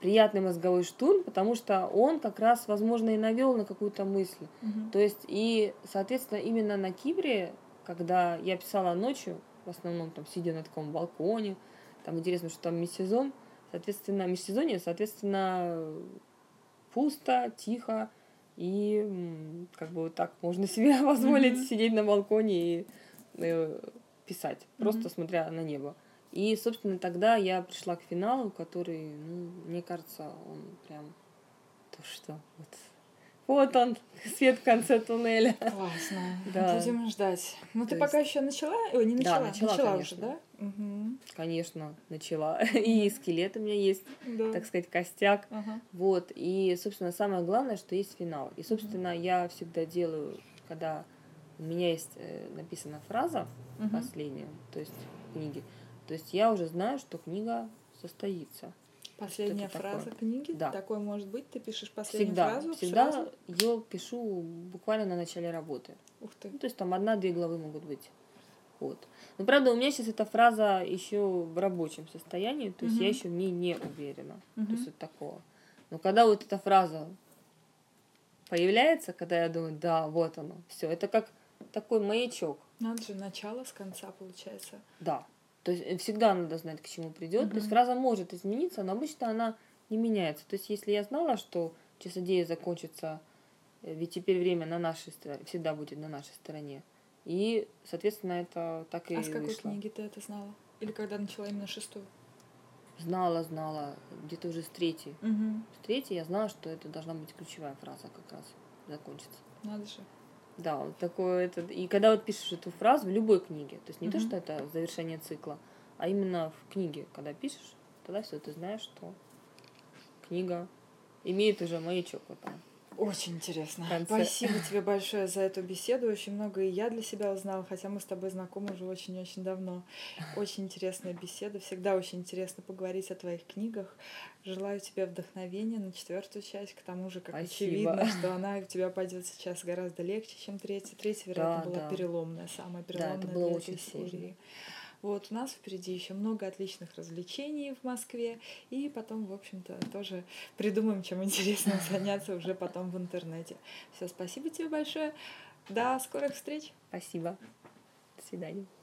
приятный мозговой штурм, потому что он как раз, возможно, и навел на какую-то мысль. Угу. То есть, и, соответственно, именно на Кипре, когда я писала ночью, в основном там сидя на таком балконе, там интересно, что там межсезон, соответственно, межсезонье, соответственно, пусто, тихо, и как бы вот так можно [laughs] себе позволить mm-hmm. сидеть на балконе и э, писать, просто mm-hmm. смотря на небо. И, собственно, тогда я пришла к финалу, который, ну, мне кажется, он прям то, что вот вот он, свет в конце туннеля. Классно. [laughs] Да. Будем ждать. Ну, ты есть... пока еще начала? Ой, не начала. Да, начала, начала конечно. уже, да? Угу. Конечно, начала. [laughs] И скелет у меня есть, да. так сказать, костяк. Ага. Вот. И, собственно, самое главное, что есть финал. И, собственно, угу. я всегда делаю, когда у меня есть э, написана фраза угу. последняя, то есть в книге, то есть я уже знаю, что книга состоится. Последняя фраза такое. книги? Да. Такое может быть? Ты пишешь последнюю всегда, фразу? Всегда сразу? ее пишу буквально на начале работы. Ух ты. Ну, то есть там одна-две главы могут быть. Вот. Но правда, у меня сейчас эта фраза еще в рабочем состоянии, то есть угу. я еще в ней не уверена. Угу. То есть вот такого. Но когда вот эта фраза появляется, когда я думаю, да, вот оно, все, это как такой маячок. Надо же, начало с конца получается. Да. То есть э, всегда надо знать, к чему придет. Mm-hmm. То есть фраза может измениться, но обычно она не меняется. То есть если я знала, что часодея закончится, э, ведь теперь время на нашей стороне, всегда будет на нашей стороне. И, соответственно, это так и А с какой вышло. книги ты это знала? Или когда начала именно шестую? Знала, знала, где-то уже с третьей. Угу. С третьей я знала, что это должна быть ключевая фраза как раз закончится. Надо же. Да, вот такое это. И когда вот пишешь эту фразу в любой книге, то есть не то, Мгм. что это завершение цикла, а именно в книге, когда пишешь, тогда все, ты знаешь, что книга имеет уже маячок вот там. Очень интересно. Конце. Спасибо тебе большое за эту беседу. Очень много и я для себя узнала, хотя мы с тобой знакомы уже очень-очень давно. Очень интересная беседа. Всегда очень интересно поговорить о твоих книгах. Желаю тебе вдохновения на четвертую часть. К тому же, как Спасибо. очевидно, что она у тебя пойдет сейчас гораздо легче, чем третья. Третья, вероятно, Да, была да. переломная, самая это переломная было для очень этой сложно. Вот, у нас впереди еще много отличных развлечений в Москве, и потом, в общем-то, тоже придумаем, чем [laughs] интересно заняться уже потом в интернете. Все, спасибо тебе большое. До скорых встреч. Спасибо. До свидания.